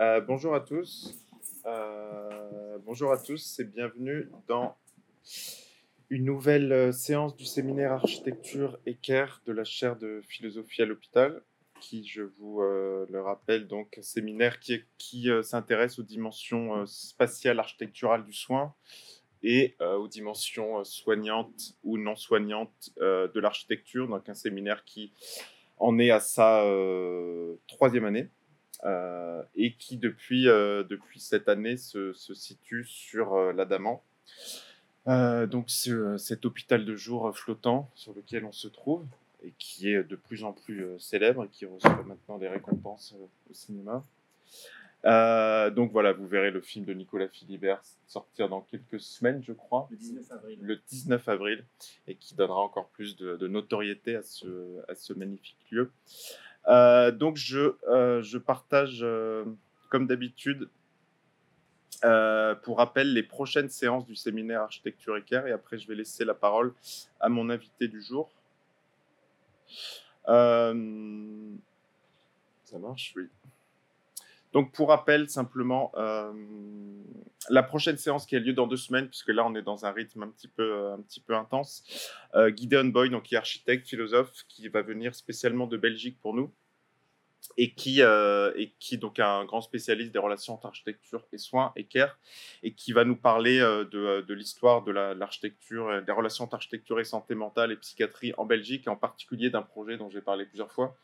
Euh, bonjour à tous. Euh, bonjour à tous et bienvenue dans une nouvelle euh, séance du séminaire architecture équerre de la chaire de philosophie à l'hôpital, qui, je vous le rappelle, donc un séminaire qui, qui s'intéresse aux dimensions spatiales architecturales du soin et aux dimensions soignantes ou non soignantes de l'architecture. Donc un séminaire qui en est à sa troisième année. Euh, et qui depuis, euh, depuis cette année se, se situe sur euh, l'Adamant. donc cet hôpital de jour flottant sur lequel on se trouve et qui est de plus en plus célèbre et qui reçoit maintenant des récompenses au cinéma. donc voilà, vous verrez le film de Nicolas Philibert sortir dans quelques semaines, je crois. Le 19 avril. Le 19 avril, et qui donnera encore plus de, de notoriété à ce, à ce magnifique lieu. Euh, donc je, euh, je partage, euh, comme d'habitude, pour rappel, les prochaines séances du séminaire Architecture Équerre, et après je vais laisser la parole à mon invité du jour. ça marche, oui. Donc pour rappel, simplement, la prochaine séance qui a lieu dans deux semaines, puisque là on est dans un rythme un petit peu, un petit peu intense, Gideon Boy, donc qui est architecte, philosophe, qui va venir spécialement de Belgique pour nous et qui, euh, donc est un grand spécialiste des relations entre architecture et soins et care, et qui va nous parler euh, de, euh, de l'histoire de l'architecture, des relations entre architecture et santé mentale et psychiatrie en Belgique, et en particulier d'un projet dont j'ai parlé plusieurs fois,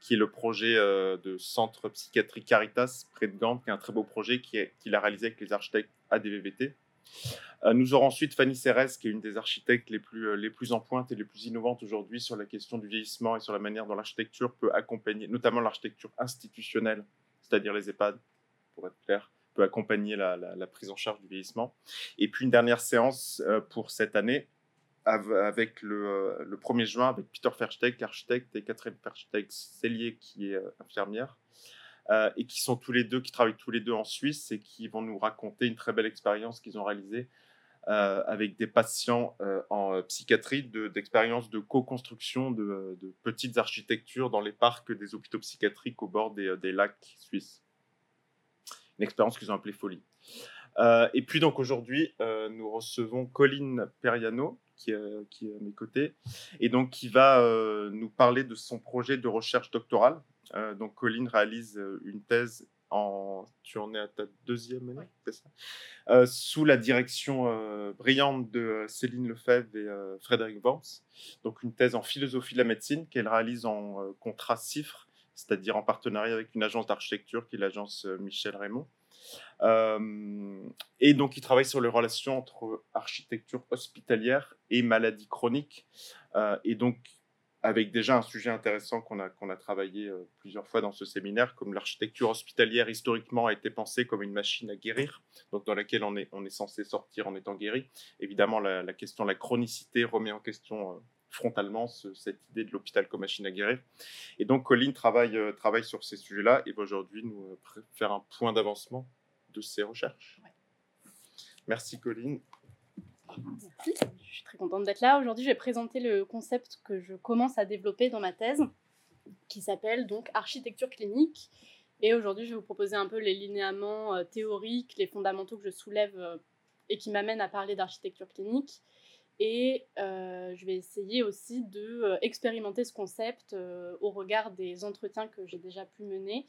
qui est le projet de centre psychiatrie Caritas près de Gand, qui est un très beau projet qu'il a réalisé avec les architectes ADVVT. Euh, nous aurons ensuite Fanny Cérès, qui est une des architectes les plus, euh, les plus en pointe et les plus innovantes aujourd'hui sur la question du vieillissement et sur la manière dont l'architecture peut accompagner, notamment l'architecture institutionnelle, c'est-à-dire les EHPAD, pour être clair, peut accompagner la, prise en charge du vieillissement. Et puis une dernière séance euh, pour cette année, avec le, le 1er juin, avec Peter Versteeg, architecte, et Catherine Versteeg-Cellier, qui est infirmière. Euh, et qui sont tous les deux, qui travaillent tous les deux en Suisse et qui vont nous raconter une très belle expérience qu'ils ont réalisée euh, avec des patients euh, en psychiatrie, d'expériences de, co-construction de, petites architectures dans les parcs des hôpitaux psychiatriques au bord des lacs suisses. Une expérience qu'ils ont appelée folie. Et puis donc aujourd'hui, nous recevons Colline Periano, qui, qui, est à mes côtés, et donc qui va nous parler de son projet de recherche doctorale euh, donc, Colline réalise euh, une thèse en. Tu en es à ta deuxième année, c'est ça? Euh, Sous la direction brillante de Céline Lefebvre et Frédéric Worms. Donc, une thèse en philosophie de la médecine qu'elle réalise en contrat CIFRE, c'est-à-dire en partenariat avec une agence d'architecture qui est l'agence Michel Raymond. Et donc, il travaille sur les relations entre architecture hospitalière et maladie chronique. et donc, avec déjà un sujet intéressant qu'on a, qu'on a travaillé euh, plusieurs fois dans ce séminaire, comme l'architecture hospitalière historiquement a été pensée comme une machine à guérir, donc dans laquelle on est, on est censé sortir en étant guéri. Évidemment, la, question de la chronicité remet en question euh, frontalement cette idée de l'hôpital comme machine à guérir. Et donc, Colline travaille, euh, travaille sur ces sujets-là et va aujourd'hui nous faire un point d'avancement de ses recherches. Merci, Colline. Merci, je suis très contente d'être là. Aujourd'hui, je vais présenter le concept que je commence à développer dans ma thèse, qui s'appelle donc architecture clinique. Et aujourd'hui, je vais vous proposer un peu les linéaments euh, théoriques, les fondamentaux que je soulève euh, et qui m'amènent à parler d'architecture clinique. Et euh, je vais essayer aussi de expérimenter ce concept au regard des entretiens que j'ai déjà pu mener,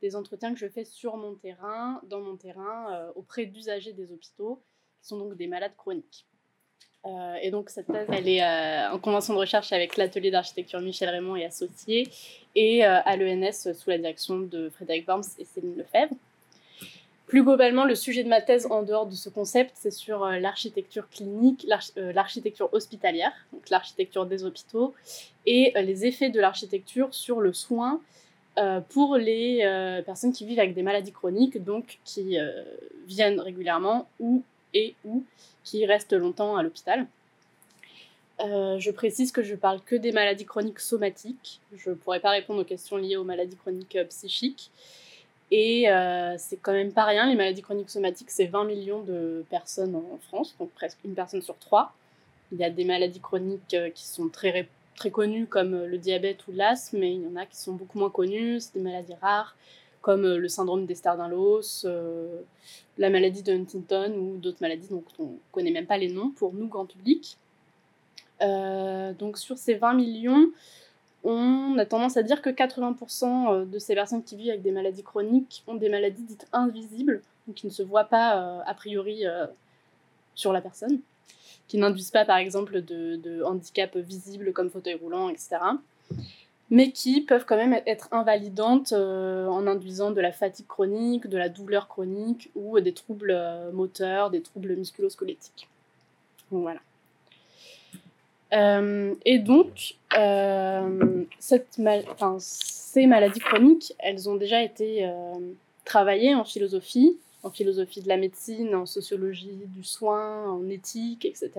des entretiens que je fais sur mon terrain, dans mon terrain, auprès d'usagers des hôpitaux, qui sont donc des malades chroniques. Euh, et donc cette thèse, elle est euh, en convention de recherche avec l'atelier d'architecture Michel Raymond et associés, et euh, à l'ENS sous la direction de Frédéric Worms et Céline Lefebvre. Plus globalement, le sujet de ma thèse en dehors de ce concept, c'est sur l'architecture clinique, l'architecture hospitalière, donc l'architecture des hôpitaux, et les effets de l'architecture sur le soin pour les personnes qui vivent avec des maladies chroniques, donc qui viennent régulièrement ou et ou qui restent longtemps à l'hôpital. Euh, je précise que je parle que des maladies chroniques somatiques. Je ne pourrais pas répondre aux questions liées aux maladies chroniques euh, psychiques. Et euh, c'est quand même pas rien. Les maladies chroniques somatiques, c'est 20 millions de personnes en France, donc presque une personne sur trois. Il y a des maladies chroniques qui sont très, très connues comme le diabète ou l'asthme, mais il y en a qui sont beaucoup moins connues. C'est des maladies rares comme le syndrome d'Ehlers-Danlos, la maladie de Huntington ou d'autres maladies dont on ne connaît même pas les noms pour nous, grand public. donc sur ces 20 millions, on a tendance à dire que 80% de ces personnes qui vivent avec des maladies chroniques ont des maladies dites invisibles, donc qui ne se voient pas a priori sur la personne qui n'induisent pas par exemple de, handicap visible comme fauteuil roulant, etc. Mais qui peuvent quand même être invalidantes euh, en induisant de la fatigue chronique, de la douleur chronique ou des troubles euh, moteurs, des troubles musculosquelettiques. Donc voilà. Euh, et donc, ces maladies chroniques, elles ont déjà été travaillées en philosophie, en philosophie de la médecine, en sociologie du soin, en éthique, etc.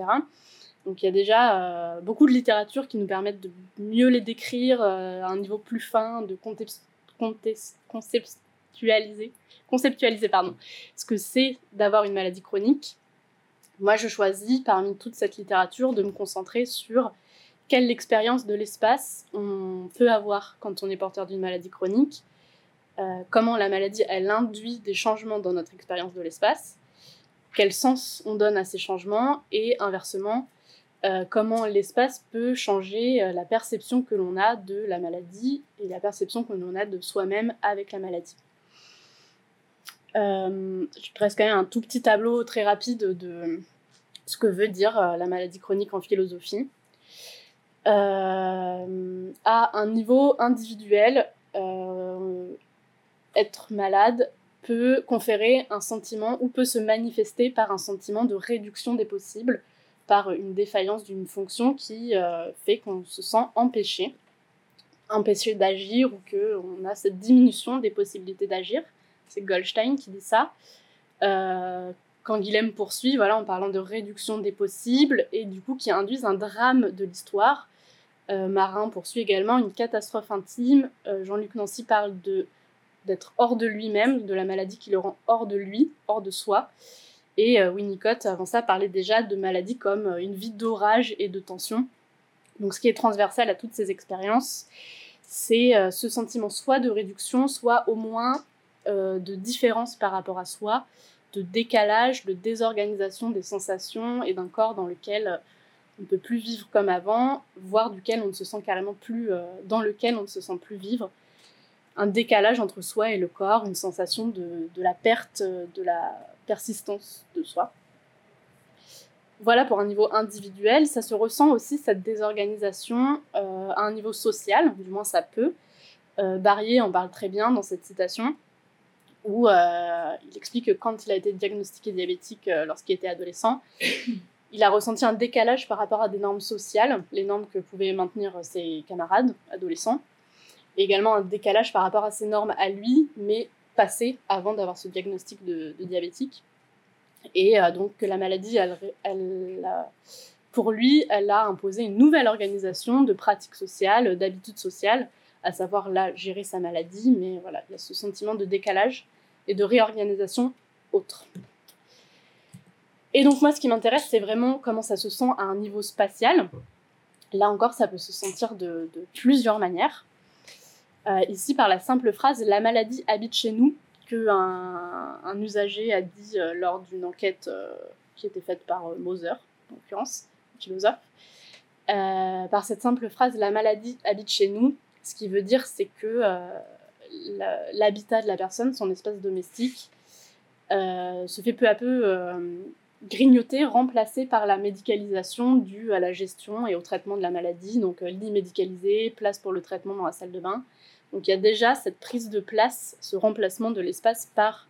Donc il y a déjà euh, beaucoup de littérature qui nous permettent de mieux les décrire euh, à un niveau plus fin, de conceptualiser, conceptualiser pardon, ce que c'est d'avoir une maladie chronique. Moi, je choisis parmi toute cette littérature de me concentrer sur quelle expérience de l'espace on peut avoir quand on est porteur d'une maladie chronique, comment la maladie, elle induit des changements dans notre expérience de l'espace, quel sens on donne à ces changements, et inversement, euh, comment l'espace peut changer euh, la perception que l'on a de la maladie et la perception que l'on a de soi-même avec la maladie. je dresse quand même un tout petit tableau très rapide de ce que veut dire la maladie chronique en philosophie. à un niveau individuel, être malade peut conférer un sentiment ou peut se manifester par un sentiment de réduction des possibles, par une défaillance d'une fonction qui euh, fait qu'on se sent empêché, empêché d'agir ou qu'on a cette diminution des possibilités d'agir. C'est Goldstein qui dit ça. Euh, quand Guilhem poursuit, voilà, en parlant de réduction des possibles, et du coup qui induisent un drame de l'histoire. Euh, Marin poursuit également une catastrophe intime. Jean-Luc Nancy parle de d'être hors de lui-même, de la maladie qui le rend hors de lui, hors de soi. Et euh, Winnicott, avant ça, parlait déjà de maladies comme euh, une vie d'orage et de tension. Donc ce qui est transversal à toutes ces expériences, c'est euh, ce sentiment soit de réduction, soit au moins de différence par rapport à soi, de décalage, de désorganisation des sensations et d'un corps dans lequel on ne peut plus vivre comme avant, voire duquel on ne se sent carrément plus, dans lequel on ne se sent plus vivre un décalage entre soi et le corps, une sensation de, la perte, de la persistance de soi. Voilà pour un niveau individuel, ça se ressent aussi cette désorganisation euh, à un niveau social, du moins ça peut. Euh, Barrier en parle très bien dans cette citation, où euh, il explique que quand il a été diagnostiqué diabétique lorsqu'il était adolescent, il a ressenti un décalage par rapport à des normes sociales, les normes que pouvaient maintenir ses camarades adolescents, également un décalage par rapport à ses normes à lui, mais passées avant d'avoir ce diagnostic de, diabétique. Et euh, donc la maladie, elle, pour lui, elle a imposé une nouvelle organisation de pratiques sociales, d'habitudes sociales, à savoir là gérer sa maladie, mais voilà, il y a ce sentiment de décalage et de réorganisation autre. Et donc moi, ce qui m'intéresse, c'est vraiment comment ça se sent à un niveau spatial. Là encore, ça peut se sentir de plusieurs manières. Euh, ici, par la simple phrase La maladie habite chez nous, que un, usager a dit euh, lors d'une enquête euh, qui était faite par Moser, en l'occurrence, philosophe. par cette simple phrase La maladie habite chez nous, ce qui veut dire c'est que l'habitat de la personne, son espace domestique, se fait peu à peu grignoter, remplacé par la médicalisation due à la gestion et au traitement de la maladie, donc lit médicalisé, place pour le traitement dans la salle de bain. Donc il y a déjà cette prise de place, ce remplacement de l'espace par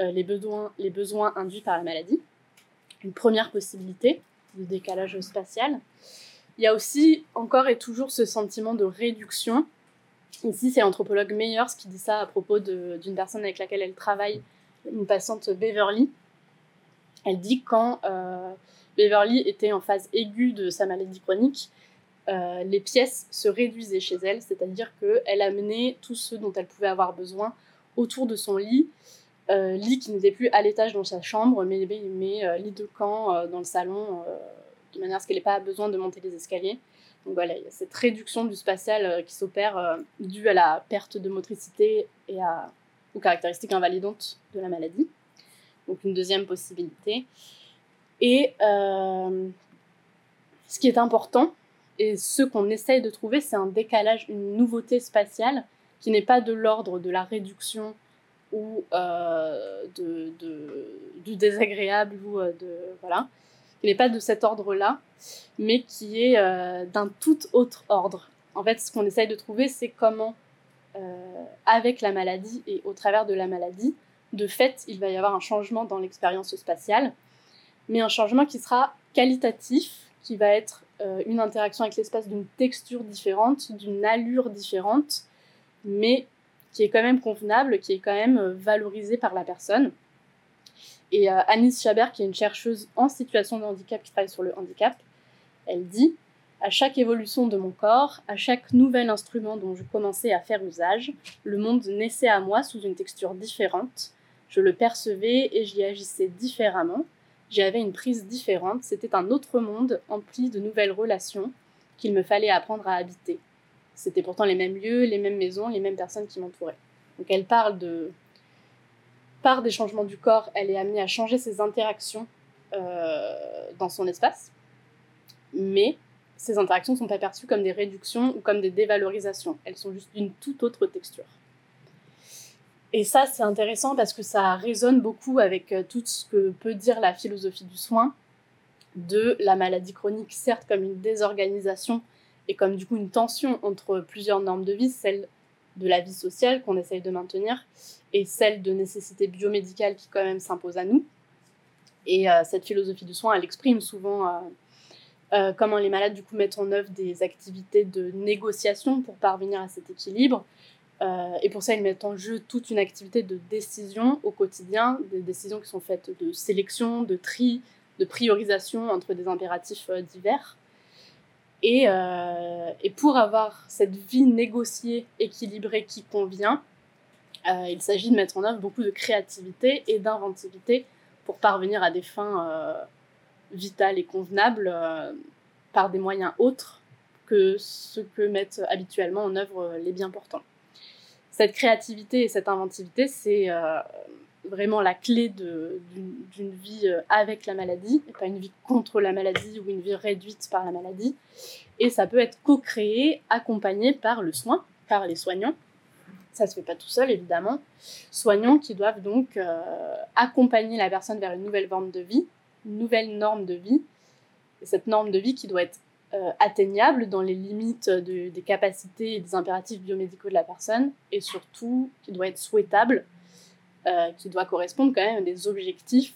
euh, les, besoins, les besoins induits par la maladie. Une première possibilité de décalage spatial. Il y a aussi encore et toujours ce sentiment de réduction. Ici, c'est l'anthropologue Meyers qui dit ça à propos d'une personne avec laquelle elle travaille, une patiente Beverly. Elle dit quand euh, Beverly était en phase aiguë de sa maladie chronique, euh, les pièces se réduisaient chez elle, c'est-à-dire qu'elle amenait tout ce dont elle pouvait avoir besoin autour de son lit, euh, lit qui n'était plus à l'étage dans sa chambre, mais, mais euh, lit de camp dans le salon, de manière à ce qu'elle n'ait pas besoin de monter les escaliers. Donc voilà, il y a cette réduction du spatial qui s'opère due à la perte de motricité et ou caractéristiques invalidantes de la maladie. Donc une deuxième possibilité. Et ce qui est important, et ce qu'on essaye de trouver, c'est un décalage, une nouveauté spatiale qui n'est pas de l'ordre de la réduction ou euh, de, du désagréable ou euh, de voilà, qui n'est pas de cet ordre-là, mais qui est d'un tout autre ordre. En fait, ce qu'on essaye de trouver, c'est comment, avec la maladie et au travers de la maladie, de fait, il va y avoir un changement dans l'expérience spatiale, mais un changement qui sera qualitatif, qui va être euh, une interaction avec l'espace d'une texture différente, d'une allure différente, mais qui est quand même convenable, qui est quand même euh, valorisée par la personne. Et euh, Anis Chabert, qui est une chercheuse en situation de handicap qui travaille sur le handicap, elle dit à chaque évolution de mon corps, à chaque nouvel instrument dont je commençais à faire usage, le monde naissait à moi sous une texture différente, je le percevais et j'y agissais différemment. J'avais une prise différente, c'était un autre monde empli de nouvelles relations qu'il me fallait apprendre à habiter. C'était pourtant les mêmes lieux, les mêmes maisons, les mêmes personnes qui m'entouraient. Donc elle parle de... Par des changements du corps, elle est amenée à changer ses interactions euh, dans son espace, mais ces interactions ne sont pas perçues comme des réductions ou comme des dévalorisations. Elles sont juste d'une toute autre texture. Et ça, c'est intéressant parce que ça résonne beaucoup avec euh, tout ce que peut dire la philosophie du soin de la maladie chronique, certes comme une désorganisation et comme du coup une tension entre plusieurs normes de vie, celle de la vie sociale qu'on essaye de maintenir et celle de nécessité biomédicale qui quand même s'impose à nous. Et euh, cette philosophie du soin, elle exprime souvent euh, comment les malades du coup mettent en œuvre des activités de négociation pour parvenir à cet équilibre, euh, et pour ça, ils mettent en jeu toute une activité de décision au quotidien, des décisions qui sont faites de sélection, de tri, de priorisation entre des impératifs euh, divers. Et, euh, et, pour avoir cette vie négociée, équilibrée qui convient, il s'agit de mettre en œuvre beaucoup de créativité et d'inventivité pour parvenir à des fins vitales et convenables par des moyens autres que ce que mettent habituellement en œuvre les bien portants cette créativité et cette inventivité, c'est euh, vraiment la clé d'une vie euh, avec la maladie, pas une vie contre la maladie ou une vie réduite par la maladie. Et ça peut être co-créé, accompagné par le soin, par les soignants. Ça se fait pas tout seul, évidemment. Soignants qui doivent donc euh, accompagner la personne vers une nouvelle forme de vie, une nouvelle norme de vie. Et cette norme de vie qui doit être atteignable dans les limites des capacités et des impératifs biomédicaux de la personne, et surtout qui doit être souhaitable, euh, qui doit correspondre quand même à des objectifs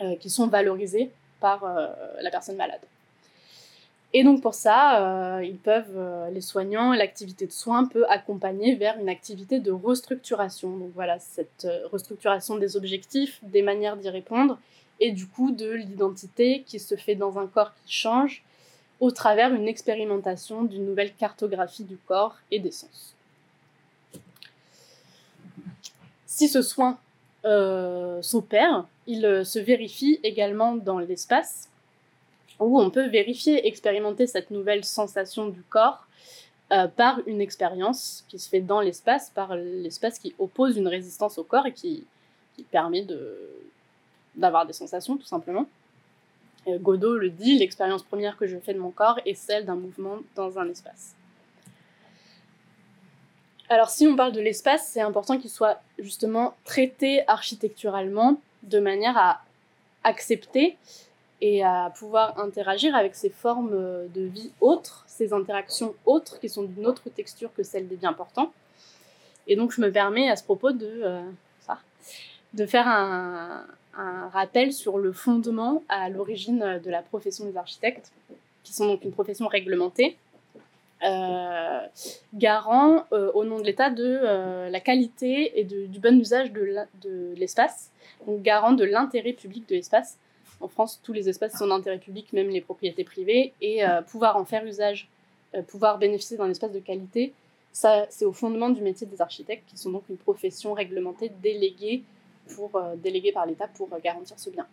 euh, qui sont valorisés par la personne malade. Et donc pour ça, ils peuvent, les soignants, l'activité de soins peut accompagner vers une activité de restructuration. Donc voilà, cette restructuration des objectifs, des manières d'y répondre, et du coup de l'identité qui se fait dans un corps qui change au travers une expérimentation d'une nouvelle cartographie du corps et des sens. Si ce soin euh, s'opère, il euh, se vérifie également dans l'espace, où on peut vérifier, expérimenter cette nouvelle sensation du corps euh, par une expérience qui se fait dans l'espace, par l'espace qui oppose une résistance au corps et qui permet d'avoir des sensations tout simplement. Godot le dit, l'expérience première que je fais de mon corps est celle d'un mouvement dans un espace. Alors si on parle de l'espace, c'est important qu'il soit justement traité architecturalement de manière à accepter et à pouvoir interagir avec ces formes de vie autres, ces interactions autres qui sont d'une autre texture que celle des bien portants. Et donc je me permets à ce propos de, euh, de faire un, un rappel sur le fondement à l'origine de la profession des architectes, qui sont donc une profession réglementée, euh, garant euh, au nom de l'État de euh, la qualité et du bon usage de l'espace, donc garant de l'intérêt public de l'espace. En France, tous les espaces sont d'intérêt public, même les propriétés privées, et pouvoir en faire usage, pouvoir bénéficier d'un espace de qualité, ça, c'est au fondement du métier des architectes, qui sont donc une profession réglementée déléguée pour, euh, délégué par l'État pour euh, garantir ce bien.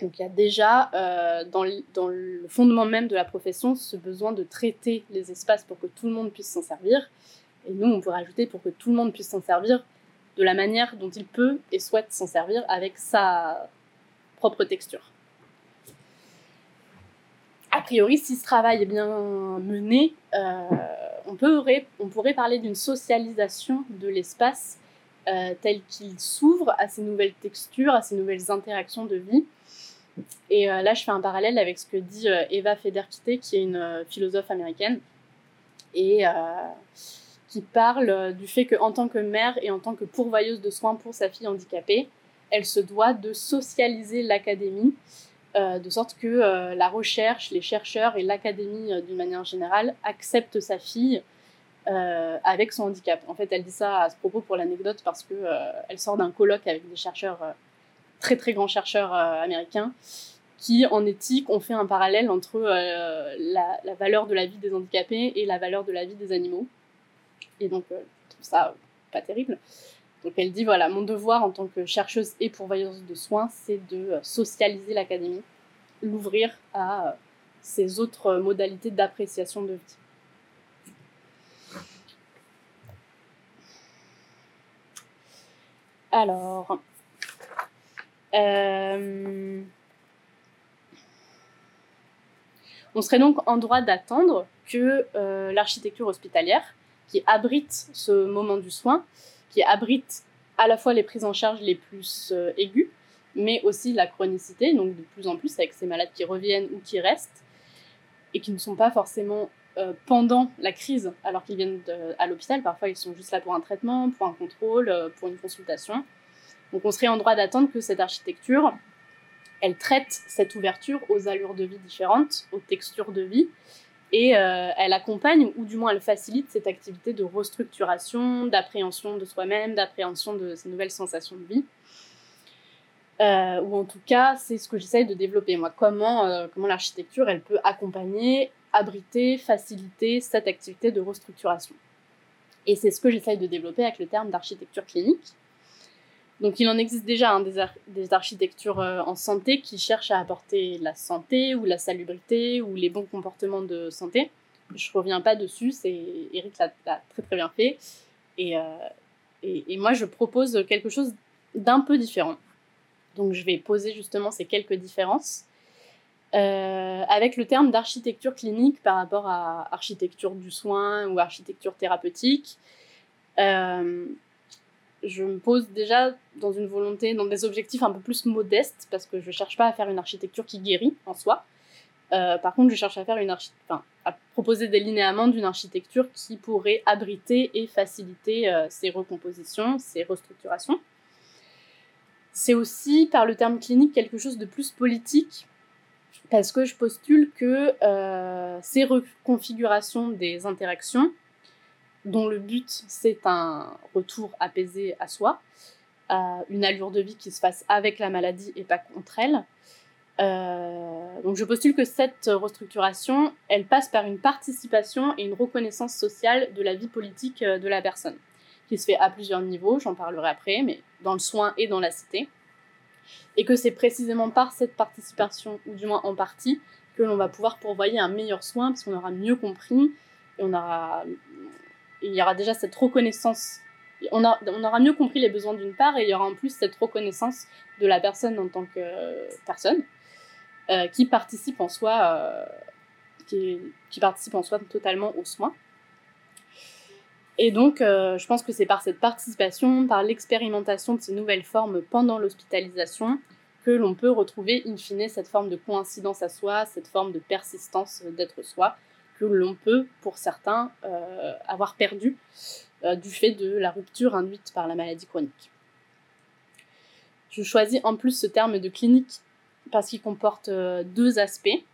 Donc il y a déjà euh, dans, le, fondement même de la profession ce besoin de traiter les espaces pour que tout le monde puisse s'en servir Et nous, on peut rajouter pour que tout le monde puisse s'en servir de la manière dont il peut et souhaite s'en servir avec sa propre texture. A priori, si ce travail est bien mené, on, peut, on, pourrait parler d'une socialisation de l'espace euh, tel qu'il s'ouvre à ces nouvelles textures, à ces nouvelles interactions de vie. Et euh, là, je fais un parallèle avec ce que dit Eva Federkite, qui est une philosophe américaine, et qui parle du fait qu'en tant que mère et en tant que pourvoyeuse de soins pour sa fille handicapée, elle se doit de socialiser l'académie, euh, de sorte que euh, la recherche, les chercheurs et l'académie euh, d'une manière générale acceptent sa fille avec son handicap. En fait, elle dit ça à ce propos pour l'anecdote parce que elle sort d'un colloque avec des chercheurs, très très grands chercheurs américains, qui en éthique ont fait un parallèle entre la, la, valeur de la vie des handicapés et la valeur de la vie des animaux. Et donc, je trouve ça pas terrible. Donc elle dit, voilà, mon devoir en tant que chercheuse et pourvoyeuse de soins, c'est de euh, socialiser l'académie, l'ouvrir à euh, ces autres modalités d'appréciation de vie. Alors, euh, on serait donc en droit d'attendre que l'architecture hospitalière, qui abrite ce moment du soin, qui abrite à la fois les prises en charge les plus euh, aiguës, mais aussi la chronicité, donc de plus en plus avec ces malades qui reviennent ou qui restent, et qui ne sont pas forcément euh, pendant la crise, alors qu'ils viennent à l'hôpital. Parfois, ils sont juste là pour un traitement, pour un contrôle, euh, pour une consultation. Donc, on serait en droit d'attendre que cette architecture, elle traite cette ouverture aux allures de vie différentes, aux textures de vie, et euh, elle accompagne, ou du moins elle facilite cette activité de restructuration, d'appréhension de soi-même, d'appréhension de ces nouvelles sensations de vie. Ou en tout cas, c'est ce que j'essaye de développer, moi. Comment, comment l'architecture, elle peut accompagner, abriter, faciliter cette activité de restructuration. Et c'est ce que j'essaye de développer avec le terme d'architecture clinique. Donc il en existe déjà des, architectures euh, en santé qui cherchent à apporter la santé ou la salubrité ou les bons comportements de santé. Je reviens pas dessus, c'est Eric l'a très très bien fait. Euh, et, moi je propose quelque chose d'un peu différent. Donc je vais poser justement ces quelques différences euh, avec le terme d'architecture clinique par rapport à architecture du soin ou architecture thérapeutique je me pose déjà dans une volonté, dans des objectifs un peu plus modestes, parce que je ne cherche pas à faire une architecture qui guérit en soi. Euh, par contre, je cherche à faire une enfin, à proposer des linéaments d'une architecture qui pourrait abriter et faciliter euh, ces recompositions, ces restructurations. C'est aussi, par le terme clinique, quelque chose de plus politique, parce que je postule que euh, ces reconfigurations des interactions dont le but c'est un retour apaisé à soi, une allure de vie qui se fasse avec la maladie et pas contre elle. Euh, donc je postule que cette restructuration, elle passe par une participation et une reconnaissance sociale de la vie politique euh, de la personne, qui se fait à plusieurs niveaux, j'en parlerai après, mais dans le soin et dans la cité. Et que c'est précisément par cette participation, ou du moins en partie, que l'on va pouvoir pourvoyer un meilleur soin, parce qu'on aura mieux compris, et on aura il y aura déjà cette reconnaissance. On, aura mieux compris les besoins d'une part et il y aura en plus cette reconnaissance de la personne en tant que personne euh, qui participe en soi, euh, qui, participe en soi totalement aux soins. Et donc, euh, je pense que c'est par cette participation, par l'expérimentation de ces nouvelles formes pendant l'hospitalisation, que l'on peut retrouver in fine cette forme de coïncidence à soi, cette forme de persistance d'être soi, que l'on peut, pour certains, euh, avoir perdu euh, du fait de la rupture induite par la maladie chronique. Je choisis en plus ce terme de clinique parce qu'il comporte deux aspects,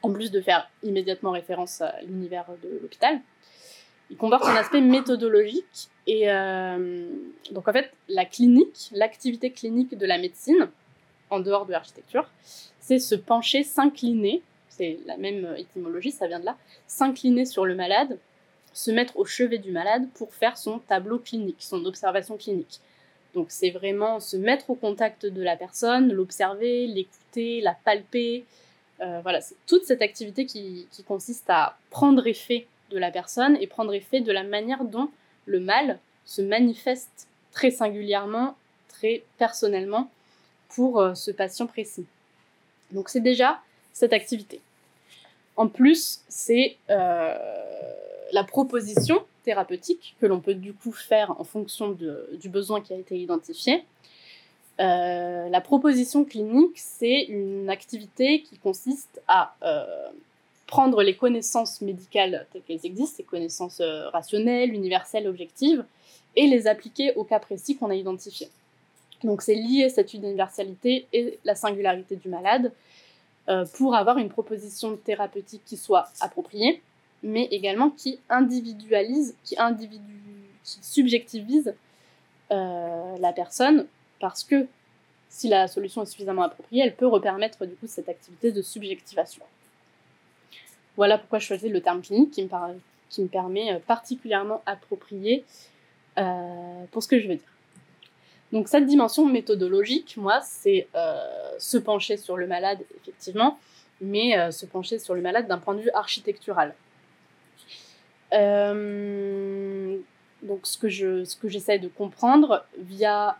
en plus de faire immédiatement référence à l'univers de l'hôpital. Il comporte un aspect méthodologique et donc en fait la clinique, l'activité clinique de la médecine, en dehors de l'architecture, c'est se pencher, s'incliner c'est la même étymologie, ça vient de là, s'incliner sur le malade, se mettre au chevet du malade pour faire son tableau clinique, son observation clinique. Donc c'est vraiment se mettre au contact de la personne, l'observer, l'écouter, la palper. Euh, voilà, c'est toute cette activité qui, consiste à prendre effet de la personne et prendre effet de la manière dont le mal se manifeste très singulièrement, très personnellement pour euh, ce patient précis. Donc c'est déjà cette activité. En plus, c'est euh, la proposition thérapeutique que l'on peut du coup faire en fonction du besoin qui a été identifié. Euh, la proposition clinique, c'est une activité qui consiste à prendre les connaissances médicales telles qu'elles existent, ces connaissances rationnelles, universelles, objectives, et les appliquer au cas précis qu'on a identifié. Donc c'est lier cette universalité et la singularité du malade euh, pour avoir une proposition thérapeutique qui soit appropriée, mais également qui individualise, qui, subjectivise euh, la personne, parce que si la solution est suffisamment appropriée, elle peut repermettre du coup cette activité de subjectivation. Voilà pourquoi je choisis le terme clinique qui me, permet euh, particulièrement approprié pour ce que je veux dire. Donc cette dimension méthodologique, moi, c'est euh, se pencher sur le malade, effectivement, mais euh, se pencher sur le malade d'un point de vue architectural. Euh, donc ce que je, ce que j'essaie de comprendre via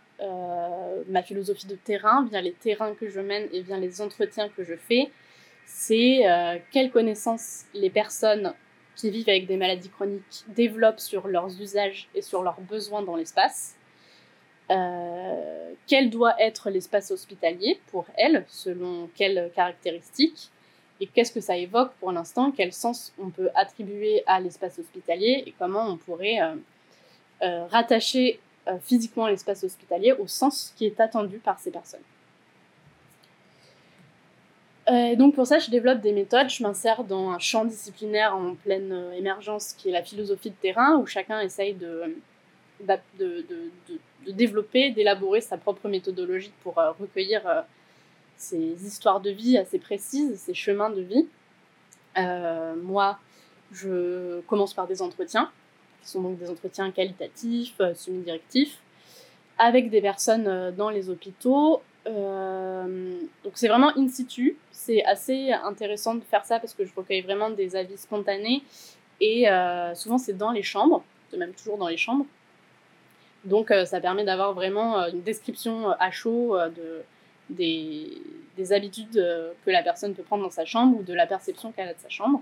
ma philosophie de terrain, via les terrains que je mène et via les entretiens que je fais, c'est quelles connaissances les personnes qui vivent avec des maladies chroniques développent sur leurs usages et sur leurs besoins dans l'espace. Euh, quel doit être l'espace hospitalier pour elle, selon quelles caractéristiques, et qu'est-ce que ça évoque pour l'instant, quel sens on peut attribuer à l'espace hospitalier? Et comment on pourrait euh, euh, rattacher physiquement l'espace hospitalier au sens qui est attendu par ces personnes? Donc pour ça, je développe des méthodes, je m'insère dans un champ disciplinaire en pleine émergence qui est la philosophie de terrain, où chacun essaye de, de développer, d'élaborer sa propre méthodologie pour euh, recueillir euh, ces histoires de vie assez précises, ces chemins de vie. Euh, moi, je commence par des entretiens, qui sont donc des entretiens qualitatifs, semi-directifs, avec des personnes dans les hôpitaux. Donc c'est vraiment in situ. C'est assez intéressant de faire ça parce que je recueille vraiment des avis spontanés et souvent c'est dans les chambres, de même toujours dans les chambres. Donc euh, ça permet d'avoir vraiment euh, une description euh, à chaud de, des, des, habitudes que la personne peut prendre dans sa chambre ou de la perception qu'elle a de sa chambre.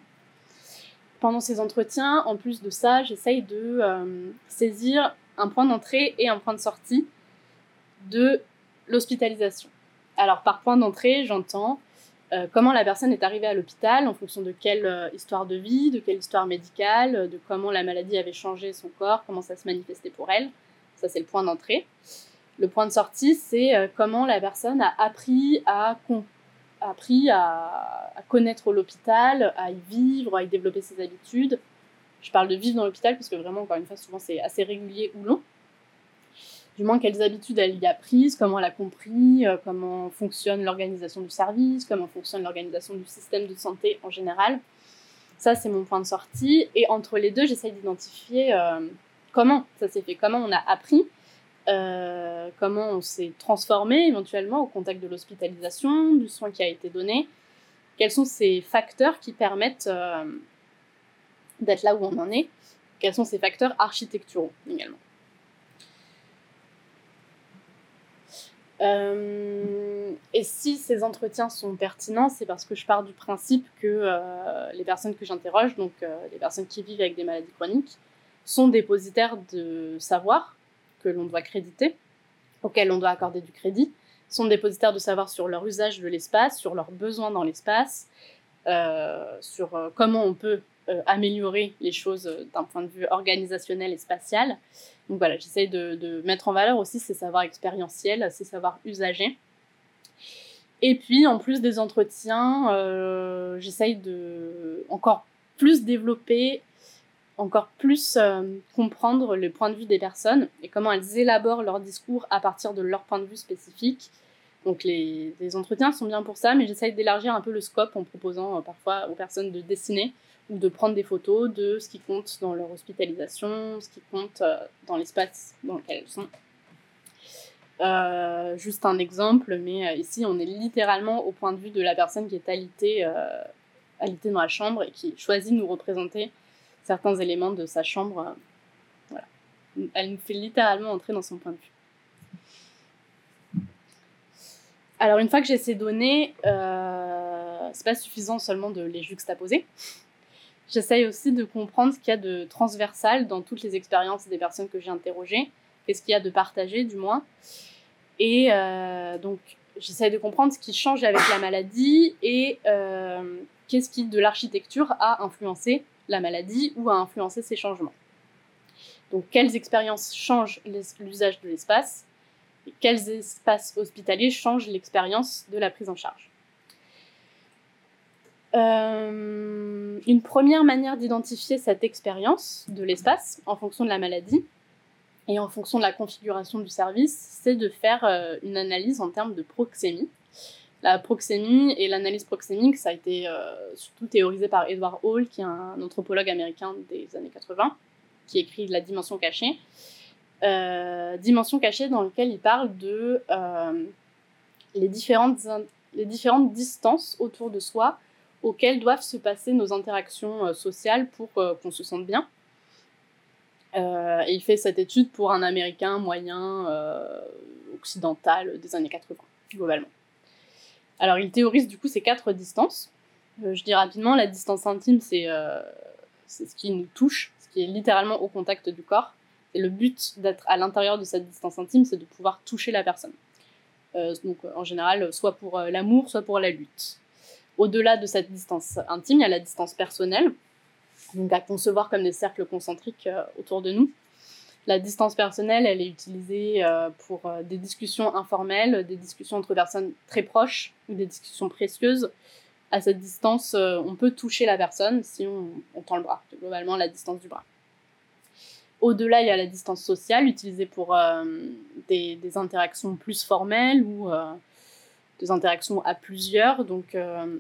Pendant ces entretiens, en plus de ça, j'essaye de saisir un point d'entrée et un point de sortie de l'hospitalisation. Alors par point d'entrée, j'entends comment la personne est arrivée à l'hôpital en fonction de quelle histoire de vie, de quelle histoire médicale, de comment la maladie avait changé son corps, comment ça se manifestait pour elle. Ça, c'est le point d'entrée. Le point de sortie, c'est euh, comment la personne a appris à, appris à, connaître l'hôpital, à y vivre, à y développer ses habitudes. Je parle de vivre dans l'hôpital parce que vraiment, encore une fois, souvent c'est assez régulier ou long. Du moins, quelles habitudes elle y a prises, comment elle a compris, euh, comment fonctionne l'organisation du service, comment fonctionne l'organisation du système de santé en général. Ça, c'est mon point de sortie. Et entre les deux, j'essaye d'identifier euh, comment ça s'est fait, comment on a appris, euh, comment on s'est transformé éventuellement au contact de l'hospitalisation, du soin qui a été donné, quels sont ces facteurs qui permettent d'être là où on en est, quels sont ces facteurs architecturaux également? Euh, et si ces entretiens sont pertinents, c'est parce que je pars du principe que les personnes que j'interroge, donc les personnes qui vivent avec des maladies chroniques, sont dépositaires de savoir que l'on doit créditer, auxquels on doit accorder du crédit, sont dépositaires de savoir sur leur usage de l'espace, sur leurs besoins dans l'espace, euh, sur euh, comment on peut euh, améliorer les choses d'un point de vue organisationnel et spatial. Donc voilà, j'essaye de, mettre en valeur aussi ces savoirs expérientiels, ces savoirs usagés. Et puis, en plus des entretiens, j'essaye de encore plus développer encore plus euh, comprendre le point de vue des personnes et comment elles élaborent leur discours à partir de leur point de vue spécifique. Donc les, entretiens sont bien pour ça, mais j'essaye d'élargir un peu le scope en proposant euh, parfois aux personnes de dessiner ou de prendre des photos de ce qui compte dans leur hospitalisation, ce qui compte euh, dans l'espace dans lequel elles sont. juste un exemple, mais ici on est littéralement au point de vue de la personne qui est alitée, dans la chambre et qui choisit de nous représenter certains éléments de sa chambre. voilà. Elle nous fait littéralement entrer dans son point de vue. Alors une fois que j'ai ces données, euh, c'est pas suffisant seulement de les juxtaposer. J'essaye aussi de comprendre ce qu'il y a de transversal dans toutes les expériences des personnes que j'ai interrogées, qu'est-ce qu'il y a de partagé du moins. Et euh, donc j'essaye de comprendre ce qui change avec la maladie et euh, qu'est-ce qui de l'architecture a influencé la maladie ou a influencé ces changements. Donc quelles expériences changent l'usage de l'espace? Quels espaces hospitaliers changent l'expérience de la prise en charge? Euh, une première manière d'identifier cette expérience de l'espace en fonction de la maladie et en fonction de la configuration du service, c'est de faire euh, une analyse en termes de proxémie. La proxémie et l'analyse proxémique, ça a été euh, surtout théorisé par Edward Hall, qui est un anthropologue américain des années 80, qui écrit La dimension cachée. Dimension cachée dans lequel il parle de les, différentes, les différentes distances autour de soi auxquelles doivent se passer nos interactions euh, sociales pour qu'on se sente bien. et il fait cette étude pour un Américain moyen occidental des années 80, globalement. Alors il théorise du coup ces quatre distances. je dis rapidement, la distance intime, c'est ce qui nous touche, ce qui est littéralement au contact du corps. Et le but d'être à l'intérieur de cette distance intime, c'est de pouvoir toucher la personne. Euh, donc en général, soit pour euh, l'amour, soit pour la lutte. Au-delà de cette distance intime, il y a la distance personnelle, donc à concevoir comme des cercles concentriques euh, autour de nous. La distance personnelle, elle est utilisée pour des discussions informelles, des discussions entre personnes très proches, ou des discussions précieuses. À cette distance, on peut toucher la personne si on, tend le bras, globalement la distance du bras. Au-delà, il y a la distance sociale utilisée pour euh, des, interactions plus formelles ou euh, des interactions à plusieurs. Donc, euh,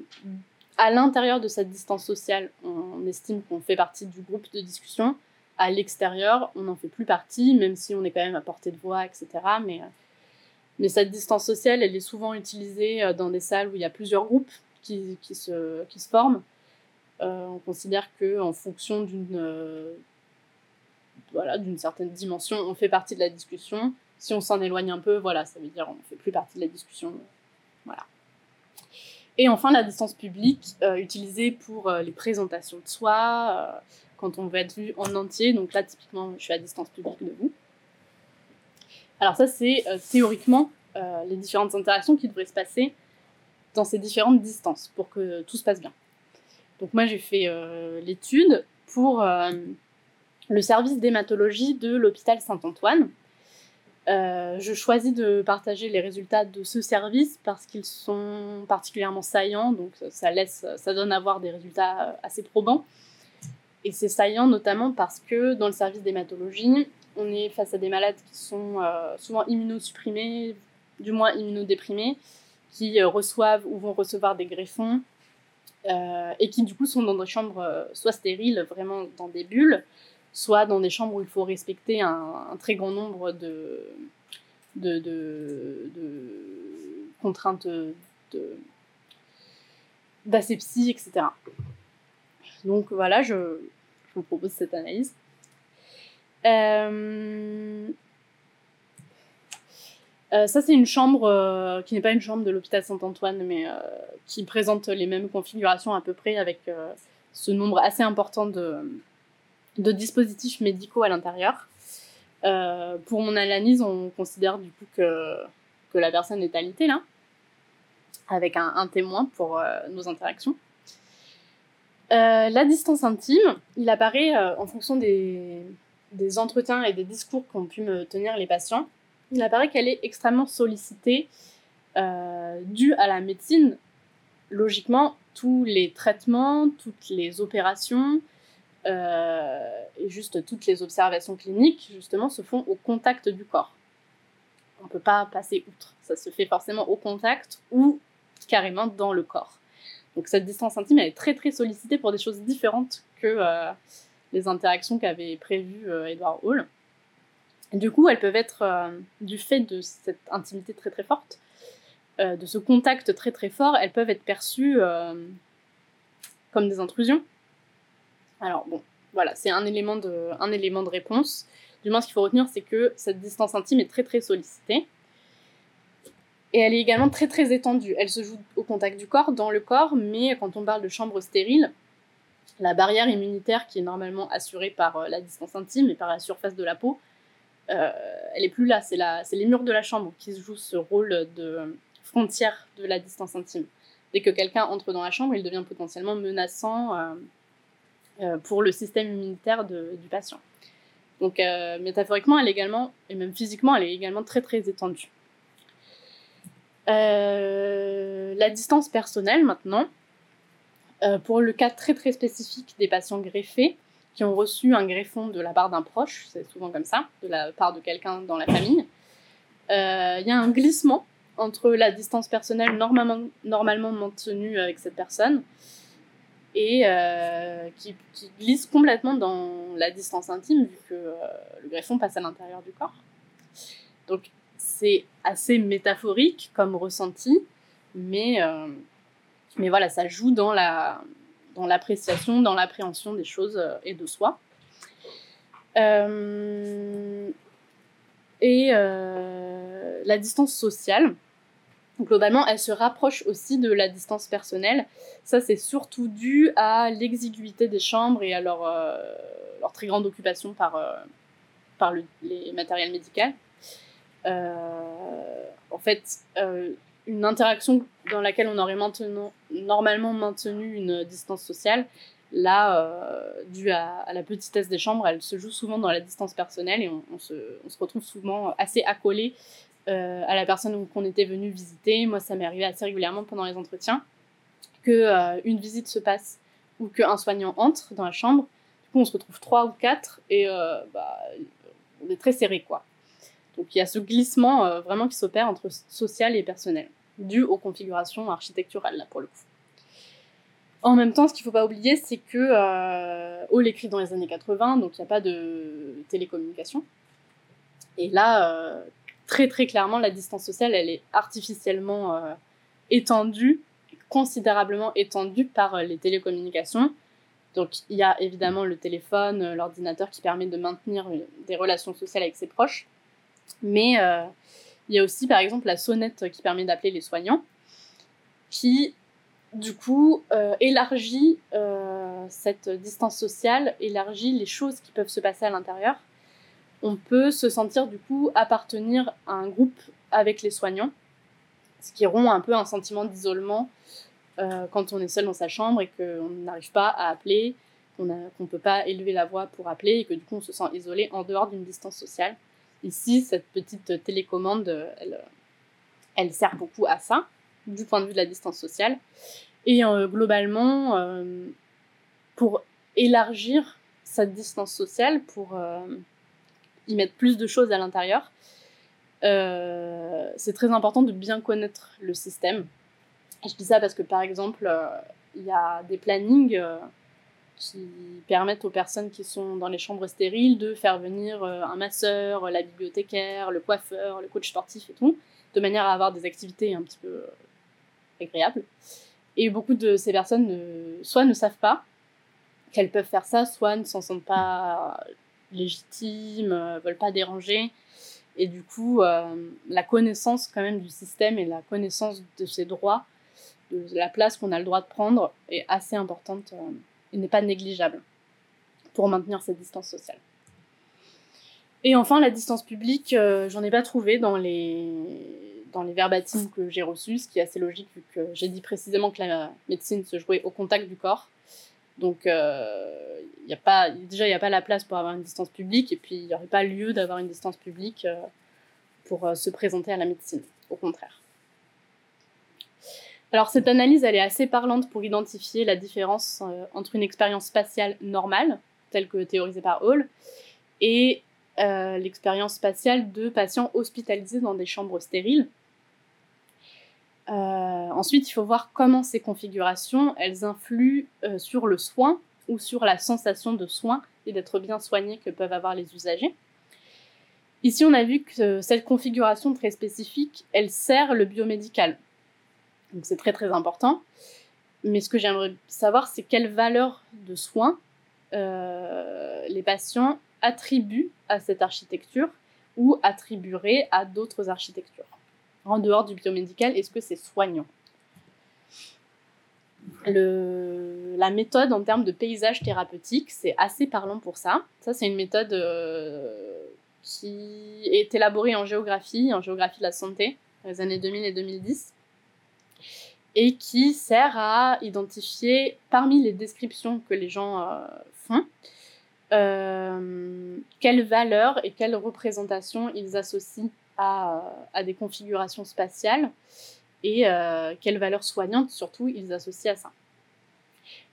à l'intérieur de cette distance sociale, on estime qu'on fait partie du groupe de discussion. À l'extérieur, on n'en fait plus partie, même si on est quand même à portée de voix, etc. Mais, mais cette distance sociale, elle est souvent utilisée dans des salles où il y a plusieurs groupes qui, qui, se, qui se forment. on considère qu'en fonction d'une d'une certaine dimension, on fait partie de la discussion. Si on s'en éloigne un peu, voilà, ça veut dire on ne fait plus partie de la discussion. Voilà. Et enfin, la distance publique, euh, utilisée pour euh, les présentations de soi, euh, quand on veut être vu en entier. Donc là, typiquement, je suis à distance publique de vous. Alors ça, c'est théoriquement les différentes interactions qui devraient se passer dans ces différentes distances pour que tout se passe bien. Donc moi, j'ai fait l'étude pour le service d'hématologie de l'hôpital Saint-Antoine. Euh, je choisis de partager les résultats de ce service parce qu'ils sont particulièrement saillants, donc ça, laisse, ça donne à voir des résultats assez probants. Et c'est saillant notamment parce que dans le service d'hématologie, on est face à des malades qui sont euh, souvent immunosupprimés, du moins immunodéprimés, qui euh, reçoivent ou vont recevoir des greffons et qui du coup sont dans des chambres soit stériles, vraiment dans des bulles, soit dans des chambres où il faut respecter un, très grand nombre de, contraintes d'asepsie, etc. Donc voilà, je, vous propose cette analyse. Euh, euh, ça, c'est une chambre euh, qui n'est pas une chambre de l'hôpital Saint-Antoine, mais qui présente les mêmes configurations à peu près avec ce nombre assez important de, de dispositifs médicaux à l'intérieur. Euh, pour mon analyse, on considère du coup que, que la personne est alitée là, avec un, témoin pour euh, nos interactions. Euh, la distance intime, il apparaît en fonction des, des, entretiens et des discours qu'ont pu me tenir les patients. Il apparaît qu'elle est extrêmement sollicitée due à la médecine. Logiquement, tous les traitements, toutes les opérations, euh, et juste toutes les observations cliniques, justement, se font au contact du corps. On ne peut pas passer outre. Ça se fait forcément au contact ou carrément dans le corps. Donc cette distance intime, elle est très très sollicitée pour des choses différentes que euh, les interactions qu'avait prévues euh, Edward Hall. du coup, elles peuvent être, du fait de cette intimité très très forte, de ce contact très très fort, elles peuvent être perçues comme des intrusions alors bon, voilà, c'est un élément de, réponse. Du moins, ce qu'il faut retenir, c'est que cette distance intime est très très sollicitée. Et elle est également très très étendue. Elle se joue au contact du corps, dans le corps, mais quand on parle de chambre stérile, la barrière immunitaire qui est normalement assurée par euh, la distance intime et par la surface de la peau, euh, elle est plus là. C'est les murs de la chambre qui jouent ce rôle de frontière de la distance intime. Dès que quelqu'un entre dans la chambre, il devient potentiellement menaçant euh, pour le système immunitaire du patient. Donc métaphoriquement, elle est également, et même physiquement, elle est également très très étendue. Euh, la distance personnelle maintenant, euh, pour le cas très très spécifique des patients greffés qui ont reçu un greffon de la part d'un proche, c'est souvent comme ça, de la part de quelqu'un dans la famille, euh, il y a un glissement entre la distance personnelle normalement, normalement maintenue avec cette personne et qui, qui, glisse complètement dans la distance intime vu que le greffon passe à l'intérieur du corps. Donc c'est assez métaphorique comme ressenti, mais, euh, mais voilà, ça joue dans la dans l'appréciation, dans l'appréhension des choses euh, et de soi. Euh, et la distance sociale, globalement, elle se rapproche aussi de la distance personnelle. Ça, c'est surtout dû à l'exiguïté des chambres et à leur, leur très grande occupation par, par le, les matériels médicaux. Euh, en fait, euh, une interaction dans laquelle on aurait normalement maintenu une distance sociale, là, euh, dû à, la petitesse des chambres, elle se joue souvent dans la distance personnelle et on, se, retrouve souvent assez accolé à la personne qu'on était venu visiter. Moi, ça m'est arrivé assez régulièrement pendant les entretiens que une visite se passe ou qu'un soignant entre dans la chambre. Du coup, on se retrouve trois ou quatre et bah, on est très serré, quoi. Donc il y a ce glissement euh, vraiment qui s'opère entre social et personnel, dû aux configurations architecturales, là, pour le coup. En même temps, ce qu'il ne faut pas oublier, c'est que euh, Hall écrit dans les années 80, donc il n'y a pas de télécommunication. Et là, euh, très très clairement, la distance sociale, elle est artificiellement euh, étendue, considérablement étendue par les télécommunications. Donc il y a évidemment le téléphone, l'ordinateur qui permet de maintenir des relations sociales avec ses proches. Mais euh, il y a aussi, par exemple, la sonnette qui permet d'appeler les soignants, qui, du coup, euh, élargit euh, cette distance sociale, élargit les choses qui peuvent se passer à l'intérieur. On peut se sentir, du coup, appartenir à un groupe avec les soignants, ce qui rompt un peu un sentiment d'isolement quand on est seul dans sa chambre et qu'on n'arrive pas à appeler, qu'on ne peut pas élever la voix pour appeler et que du coup on se sent isolé en dehors d'une distance sociale. Ici, cette petite télécommande, elle, elle sert beaucoup à ça, du point de vue de la distance sociale. Et euh, globalement, euh, pour élargir cette distance sociale, pour euh, y mettre plus de choses à l'intérieur, c'est très important de bien connaître le système. Et je dis ça parce que, par exemple, il y a des plannings qui permettent aux personnes qui sont dans les chambres stériles de faire venir euh, un masseur, la bibliothécaire, le coiffeur, le coach sportif et tout, de manière à avoir des activités un petit peu euh, agréables. Et beaucoup de ces personnes ne, soit ne savent pas qu'elles peuvent faire ça, soit ne s'en sentent pas légitimes, euh, veulent pas déranger. Et du coup, la connaissance quand même du système et la connaissance de ses droits, de la place qu'on a le droit de prendre, est assez importante il n'est pas négligeable pour maintenir cette distance sociale. Et enfin, la distance publique, euh, j'en ai pas trouvé dans les, dans les verbatims que j'ai reçus, ce qui est assez logique vu que j'ai dit précisément que la médecine se jouait au contact du corps. Donc, euh, a pas, déjà, il n'y a pas la place pour avoir une distance publique, et puis il n'y aurait pas lieu d'avoir une distance publique euh, pour euh, se présenter à la médecine, au contraire. Alors cette analyse, elle est assez parlante pour identifier la différence entre une expérience spatiale normale, telle que théorisée par Hall, et l'expérience spatiale de patients hospitalisés dans des chambres stériles. Euh, ensuite, il faut voir comment ces configurations, elles influent sur le soin ou sur la sensation de soin et d'être bien soigné que peuvent avoir les usagers. Ici, on a vu que cette configuration très spécifique, elle sert le biomédical, donc c'est très très important. Mais ce que j'aimerais savoir, c'est quelle valeur de soins les patients attribuent à cette architecture ou attribueraient à d'autres architectures. En dehors du biomédical, est-ce que c'est soignant? La méthode en termes de paysage thérapeutique, c'est assez parlant pour ça. Ça, c'est une méthode euh, qui est élaborée en géographie, en géographie de la santé, dans les années 2000 et 2010, et qui sert à identifier parmi les descriptions que les gens euh, font, euh, quelles valeurs et quelles représentations ils associent à, des configurations spatiales et euh, quelles valeurs soignantes surtout ils associent à ça.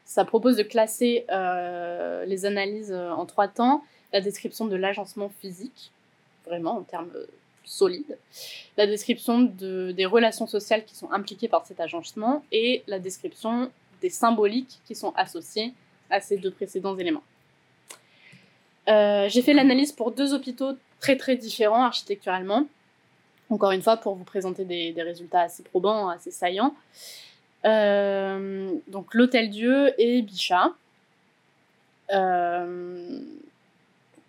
Ça propose de classer euh, les analyses en trois temps, la description de l'agencement physique, vraiment en termes solides, la description de, des relations sociales qui sont impliquées par cet agencement et la description des symboliques qui sont associées à ces deux précédents éléments. Euh, j'ai fait l'analyse pour deux hôpitaux très très différents architecturalement encore une fois pour vous présenter des, résultats assez probants, assez saillants. Euh, donc l'Hôtel Dieu et Bichat. Euh,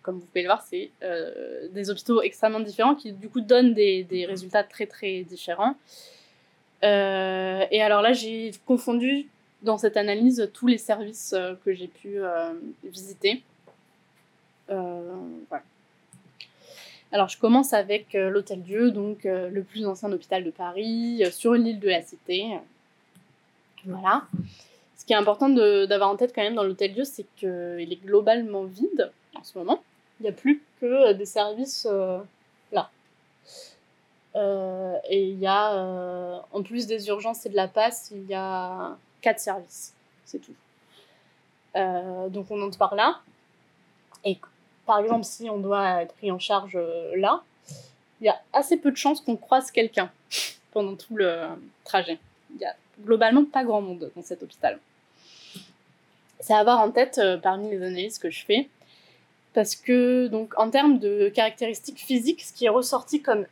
comme vous pouvez le voir, c'est euh, des hôpitaux extrêmement différents qui du coup donnent des, des résultats très très différents. et alors là, j'ai confondu dans cette analyse tous les services que j'ai pu visiter. voilà. Alors, je commence avec euh, l'Hôtel Dieu, donc euh, le plus ancien hôpital de Paris, euh, sur l'île de la Cité. Voilà. Ce qui est important d'avoir en tête quand même dans l'Hôtel Dieu, c'est qu'il est globalement vide en ce moment. Il n'y a plus que des services là. et il y a, en plus des urgences et de la passe, il y a quatre services. C'est tout. donc on entre par là. Par exemple, si on doit être pris en charge euh, là, il y a assez peu de chances qu'on croise quelqu'un pendant tout le trajet. Il y a globalement pas grand monde dans cet hôpital. C'est à avoir en tête euh, parmi les analyses que je fais, parce que donc en termes de caractéristiques physiques, ce qui est ressorti comme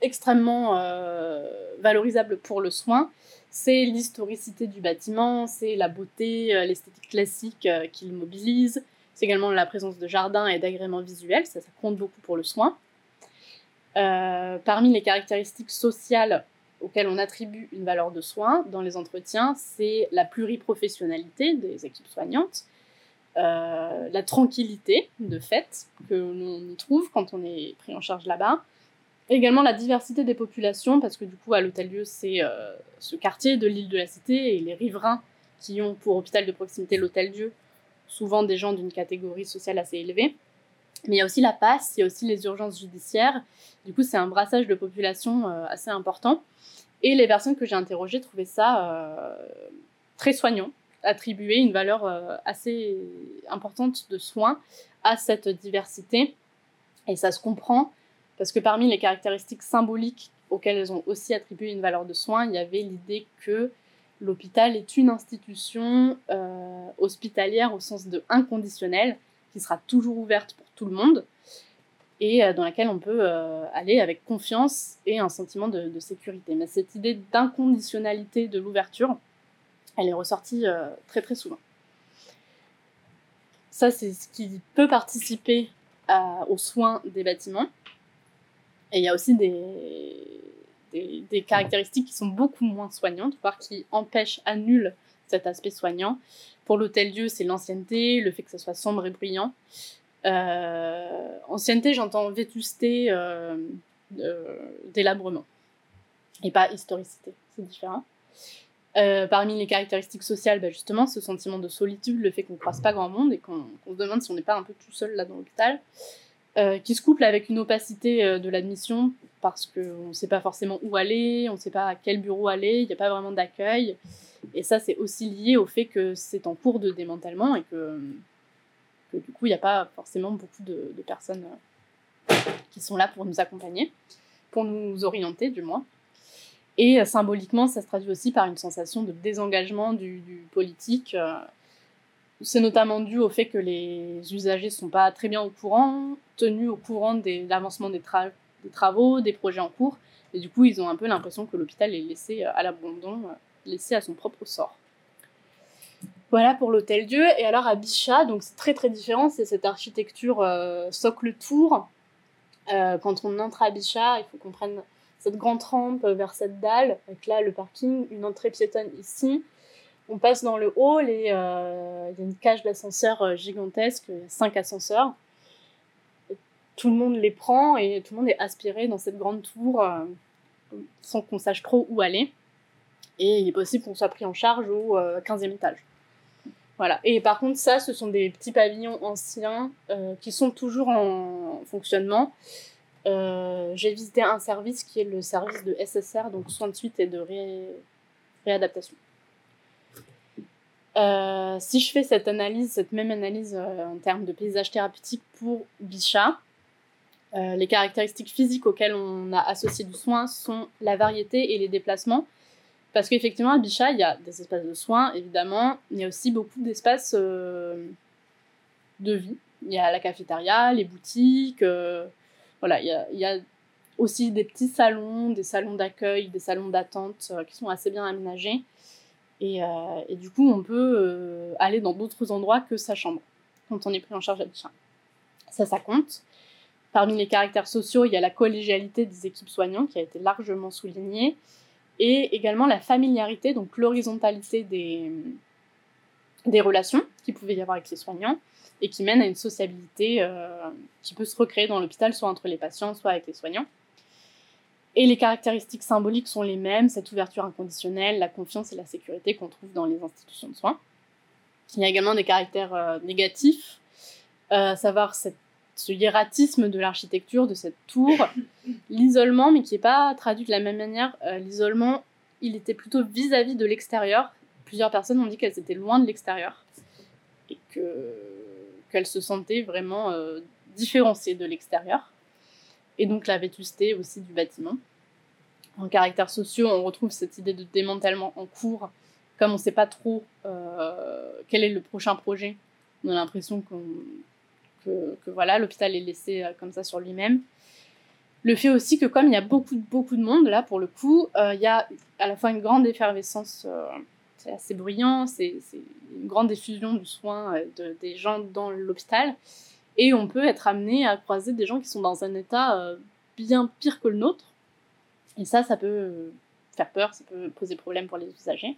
extrêmement euh, valorisable pour le soin, c'est l'historicité du bâtiment, c'est la beauté, l'esthétique classique qu'il mobilise, c'est également la présence de jardins et d'agréments visuels, ça, compte beaucoup pour le soin. Euh, parmi les caractéristiques sociales auxquelles on attribue une valeur de soin dans les entretiens, c'est la pluriprofessionnalité des équipes soignantes, euh, la tranquillité de fait que l'on y trouve quand on est pris en charge là-bas, également la diversité des populations, parce que du coup à l'Hôtel-Dieu c'est euh, ce quartier de l'île de la Cité et les riverains qui ont pour hôpital de proximité l'Hôtel-Dieu souvent des gens d'une catégorie sociale assez élevée. Mais il y a aussi la passe, il y a aussi les urgences judiciaires. Du coup, c'est un brassage de population euh, assez important. Et les personnes que j'ai interrogées trouvaient ça euh, très soignant, attribuer une valeur euh, assez importante de soins à cette diversité. Et ça se comprend parce que parmi les caractéristiques symboliques auxquelles elles ont aussi attribué une valeur de soins, il y avait l'idée que l'hôpital est une institution euh, hospitalière au sens de inconditionnel, qui sera toujours ouverte pour tout le monde et euh, dans laquelle on peut euh, aller avec confiance et un sentiment de, sécurité. Mais cette idée d'inconditionnalité de l'ouverture, elle est ressortie très très souvent. Ça, c'est ce qui peut participer aux soins des bâtiments. Et il y a aussi des, des, caractéristiques qui sont beaucoup moins soignantes, voire qui empêchent, annulent cet aspect soignant. Pour l'hôtel Dieu, c'est l'ancienneté, le fait que ça soit sombre et bruyant. Euh, ancienneté, j'entends vétusté euh, délabrement, et pas historicité, c'est différent. Euh, parmi les caractéristiques sociales, bah, justement, ce sentiment de solitude, le fait qu'on ne croise pas grand monde et qu'on se demande si on n'est pas un peu tout seul là dans l'hôpital. Euh, qui se couple avec une opacité euh, de l'admission parce qu'on ne sait pas forcément où aller, on ne sait pas à quel bureau aller, il n'y a pas vraiment d'accueil. Et ça, c'est aussi lié au fait que c'est en cours de démantèlement et que, du coup, il n'y a pas forcément beaucoup de, personnes euh, qui sont là pour nous accompagner, pour nous orienter du moins. Et symboliquement, ça se traduit aussi par une sensation de désengagement du politique c'est notamment dû au fait que les usagers ne sont pas très bien au courant, tenus au courant de l'avancement des, travaux, des projets en cours, et du coup ils ont un peu l'impression que l'hôpital est laissé à l'abandon, laissé à son propre sort. Voilà pour l'hôtel Dieu. Et alors à Bichat, donc c'est très très différent, c'est cette architecture socle tour. quand on entre à Bichat, il faut qu'on prenne cette grande rampe vers cette dalle, avec là le parking, une entrée piétonne ici. On passe dans le hall et euh, il y a une cage d'ascenseur euh, gigantesque, cinq ascenseurs. tout le monde les prend et tout le monde est aspiré dans cette grande tour euh, sans qu'on sache trop où aller. Et il est possible qu'on soit pris en charge au 15e étage. Voilà. Et par contre, ça, ce sont des petits pavillons anciens qui sont toujours en fonctionnement. J'ai visité un service qui est le service de SSR, donc soins de suite et de réadaptation. Euh, si je fais cette analyse, cette même analyse euh, en termes de paysage thérapeutique pour Bichat, euh, les caractéristiques physiques auxquelles on a associé du soin sont la variété et les déplacements. Parce qu'effectivement, à Bichat, il y a des espaces de soins, évidemment, il y a aussi beaucoup d'espaces de vie. Il y a la cafétéria, les boutiques, voilà, il y, a, il y, a, aussi des petits salons, des salons d'accueil, des salons d'attente qui sont assez bien aménagés. Et, euh, et, du coup, on peut euh, aller dans d'autres endroits que sa chambre quand on est pris en charge à Bichat. Ça, ça compte. Parmi les caractères sociaux, il y a la collégialité des équipes soignantes qui a été largement soulignée, et également la familiarité, donc l'horizontalité des, des relations qu'il pouvait y avoir avec les soignants, et qui mène à une sociabilité euh, qui peut se recréer dans l'hôpital, soit entre les patients, soit avec les soignants. Et les caractéristiques symboliques sont les mêmes, cette ouverture inconditionnelle, la confiance et la sécurité qu'on trouve dans les institutions de soins. Il y a également des caractères euh, négatifs, euh, à savoir ce hiératisme de l'architecture de cette tour, l'isolement, mais qui n'est pas traduit de la même manière. Euh, l'isolement, il était plutôt vis-à-vis de l'extérieur. Plusieurs personnes ont dit qu'elles étaient loin de l'extérieur et qu'elles se sentaient vraiment différenciées de l'extérieur et donc la vétusté aussi du bâtiment. En caractères sociaux, on retrouve cette idée de démantèlement en cours. Comme on ne sait pas trop euh, quel est le prochain projet, on a l'impression que, voilà, l'hôpital est laissé euh, comme ça sur lui-même. Le fait aussi que comme il y a beaucoup, beaucoup de monde, là, pour le coup, euh, il y a à la fois une grande effervescence, c'est assez bruyant, c'est une grande diffusion du soin des gens dans l'hôpital, et on peut être amené à croiser des gens qui sont dans un état euh, bien pire que le nôtre. Et ça, ça peut faire peur, ça peut poser problème pour les usagers.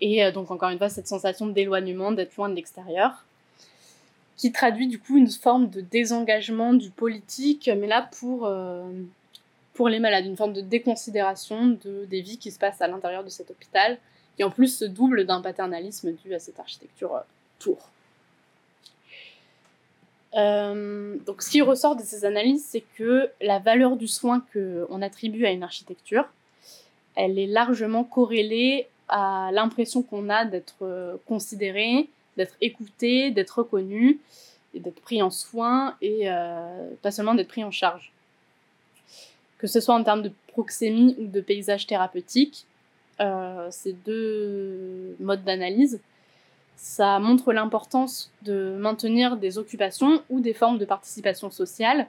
Et euh, donc, encore une fois, cette sensation d'éloignement, d'être loin de l'extérieur, qui traduit du coup une forme de désengagement du politique, mais là pour, euh, pour les malades, une forme de déconsidération de, des vies qui se passent à l'intérieur de cet hôpital, qui en plus se double d'un paternalisme dû à cette architecture tour. Euh, donc, ce qui ressort de ces analyses, c'est que la valeur du soin qu'on attribue à une architecture, elle est largement corrélée à l'impression qu'on a d'être euh, considéré, d'être écouté, d'être reconnu, d'être pris en soin, et euh, pas seulement d'être pris en charge. Que ce soit en termes de proxémie ou de paysage thérapeutique, ces deux modes d'analyse ça montre l'importance de maintenir des occupations ou des formes de participation sociale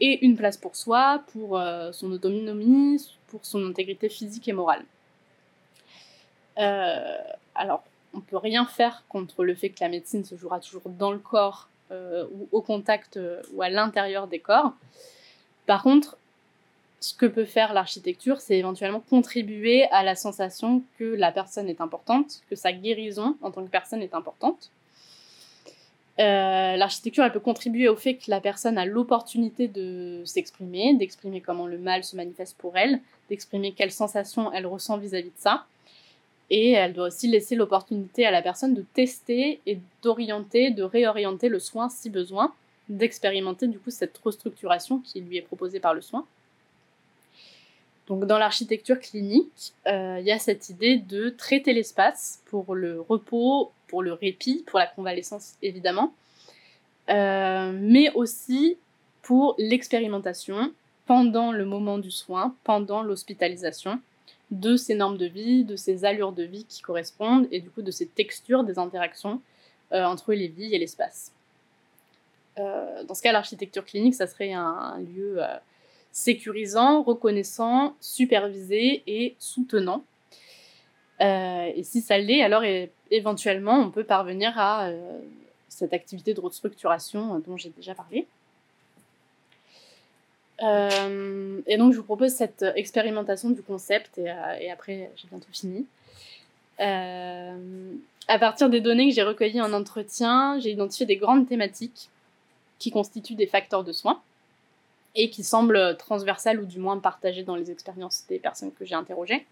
et une place pour soi, pour euh, son autonomie, pour son intégrité physique et morale. Euh, alors, on peut rien faire contre le fait que la médecine se jouera toujours dans le corps euh, ou au contact ou à l'intérieur des corps. Par contre, ce que peut faire l'architecture, c'est éventuellement contribuer à la sensation que la personne est importante, que sa guérison en tant que personne est importante. Euh, l'architecture, elle peut contribuer au fait que la personne a l'opportunité de s'exprimer, d'exprimer comment le mal se manifeste pour elle, d'exprimer quelles sensations elle ressent vis-à-vis de ça. Et elle doit aussi laisser l'opportunité à la personne de tester et d'orienter, de réorienter le soin si besoin, d'expérimenter du coup cette restructuration qui lui est proposée par le soin. Donc dans l'architecture clinique, euh, il y a cette idée de traiter l'espace pour le repos, pour le répit, pour la convalescence évidemment, euh, mais aussi pour l'expérimentation pendant le moment du soin, pendant l'hospitalisation, de ces normes de vie, de ces allures de vie qui correspondent et du coup de ces textures des interactions euh, entre les vies et l'espace. dans ce cas, l'architecture clinique, ça serait un lieu sécurisant, reconnaissant, supervisé et soutenant. Euh, et si ça l'est, alors éventuellement, on peut parvenir à cette activité de restructuration dont j'ai déjà parlé. et donc, je vous propose cette expérimentation du concept, et, et après, j'ai bientôt fini. à partir des données que j'ai recueillies en entretien, j'ai identifié des grandes thématiques qui constituent des facteurs de soins et qui semblent transversales ou du moins partagées dans les expériences des personnes que j'ai interrogées.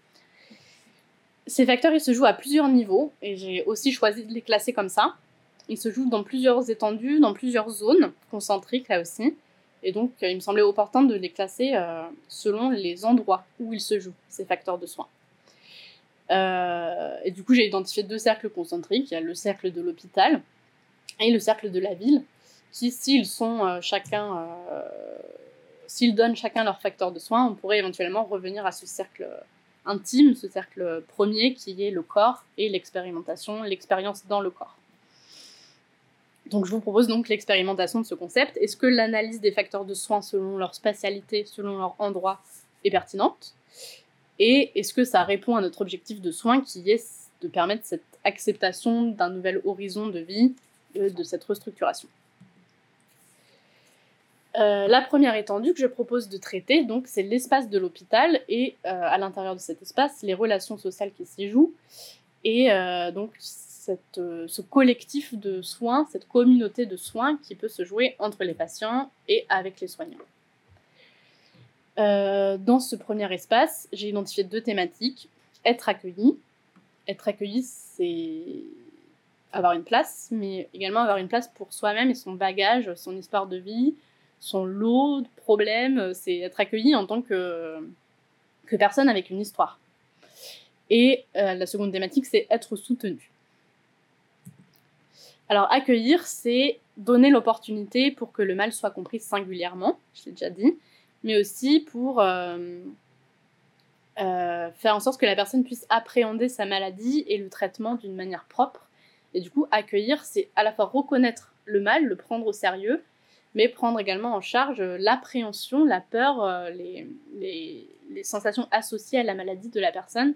Ces facteurs, ils se jouent à plusieurs niveaux et j'ai aussi choisi de les classer comme ça. Ils se jouent dans plusieurs étendues, dans plusieurs zones concentriques là aussi. Et donc, il me semblait opportun de les classer euh, selon les endroits où ils se jouent, ces facteurs de soins. Euh, et du coup, j'ai identifié deux cercles concentriques. Il y a le cercle de l'hôpital et le cercle de la ville, qui, s'ils sont euh, chacun, euh, s'ils donnent chacun leur facteur de soins, on pourrait éventuellement revenir à ce cercle intime, ce cercle premier qui est le corps et l'expérimentation, l'expérience dans le corps. Donc je vous propose donc l'expérimentation de ce concept. Est-ce que l'analyse des facteurs de soins selon leur spatialité, selon leur endroit est pertinente? Et est-ce que ça répond à notre objectif de soins qui est de permettre cette acceptation d'un nouvel horizon de vie, de cette restructuration? Euh, la première étendue que je propose de traiter, donc, c'est l'espace de l'hôpital et euh, à l'intérieur de cet espace, les relations sociales qui s'y jouent et euh, donc ce collectif de soins, cette communauté de soins qui peut se jouer entre les patients et avec les soignants. dans ce premier espace, j'ai identifié deux thématiques être accueilli. Être accueilli, c'est avoir une place, mais également avoir une place pour soi-même et son bagage, son histoire de vie, son lot de problèmes, euh, c'est être accueilli en tant que, personne avec une histoire. Et euh, la seconde thématique, c'est être soutenu. Alors accueillir, c'est donner l'opportunité pour que le mal soit compris singulièrement, je l'ai déjà dit, mais aussi pour euh, faire en sorte que la personne puisse appréhender sa maladie et le traitement d'une manière propre. Et du coup, accueillir, c'est à la fois reconnaître le mal, le prendre au sérieux, mais prendre également en charge euh, l'appréhension, la peur, euh, les, sensations associées à la maladie de la personne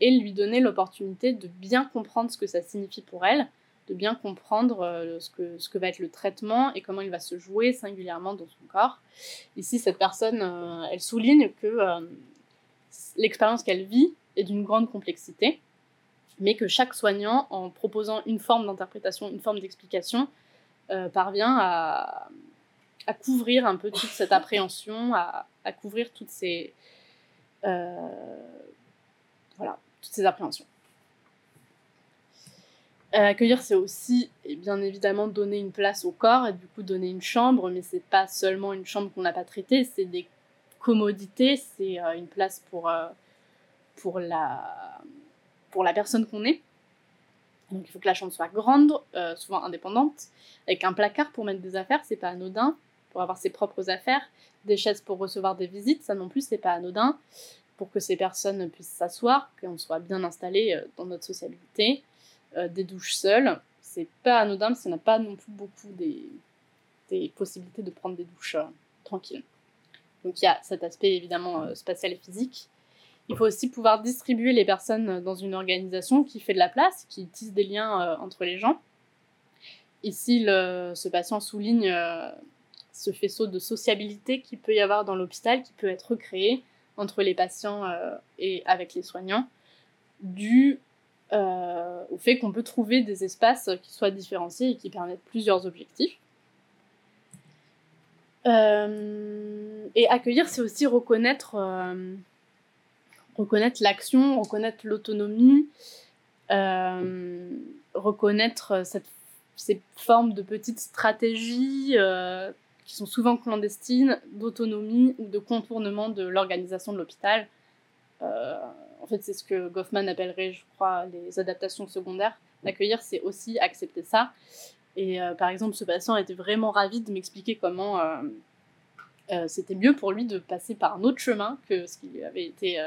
et lui donner l'opportunité de bien comprendre ce que ça signifie pour elle, de bien comprendre euh, ce, que, ce que va être le traitement et comment il va se jouer singulièrement dans son corps. Ici, cette personne, elle souligne que l'expérience qu'elle vit est d'une grande complexité, mais que chaque soignant, en proposant une forme d'interprétation, une forme d'explication, parvient à, à couvrir un peu toute cette appréhension, à, couvrir toutes ces, euh, voilà, toutes ces appréhensions. Euh, accueillir, c'est aussi, et bien évidemment, donner une place au corps et du coup donner une chambre, mais c'est pas seulement une chambre qu'on n'a pas traitée, c'est des commodités, c'est euh, une place pour, pour, la, pour la personne qu'on est. Donc il faut que la chambre soit grande, souvent indépendante, avec un placard pour mettre des affaires, c'est pas anodin pour avoir ses propres affaires, des chaises pour recevoir des visites, ça non plus c'est pas anodin, pour que ces personnes puissent s'asseoir, qu'on soit bien installé euh, dans notre sociabilité, euh, des douches seules, c'est pas anodin parce qu'on n'a pas non plus beaucoup des, des, possibilités de prendre des douches euh, tranquilles. Donc il y a cet aspect évidemment spatial et physique. Il faut aussi pouvoir distribuer les personnes dans une organisation qui fait de la place, qui tisse des liens entre les gens. Ici, le, ce patient souligne ce faisceau de sociabilité qu'il peut y avoir dans l'hôpital, qui peut être recréé entre les patients euh, et avec les soignants, dû euh, au fait qu'on peut trouver des espaces qui soient différenciés et qui permettent plusieurs objectifs. Euh, et accueillir, c'est aussi reconnaître, l'action, reconnaître l'autonomie, reconnaître ces formes de petites stratégies qui sont souvent clandestines, d'autonomie ou de contournement de l'organisation de l'hôpital. Euh, en fait, c'est ce que Goffman appellerait, je crois, les adaptations secondaires. D'accueillir, c'est aussi accepter ça. Et euh, par exemple, ce patient était vraiment ravi de m'expliquer comment euh, c'était mieux pour lui de passer par un autre chemin que ce qui lui avait été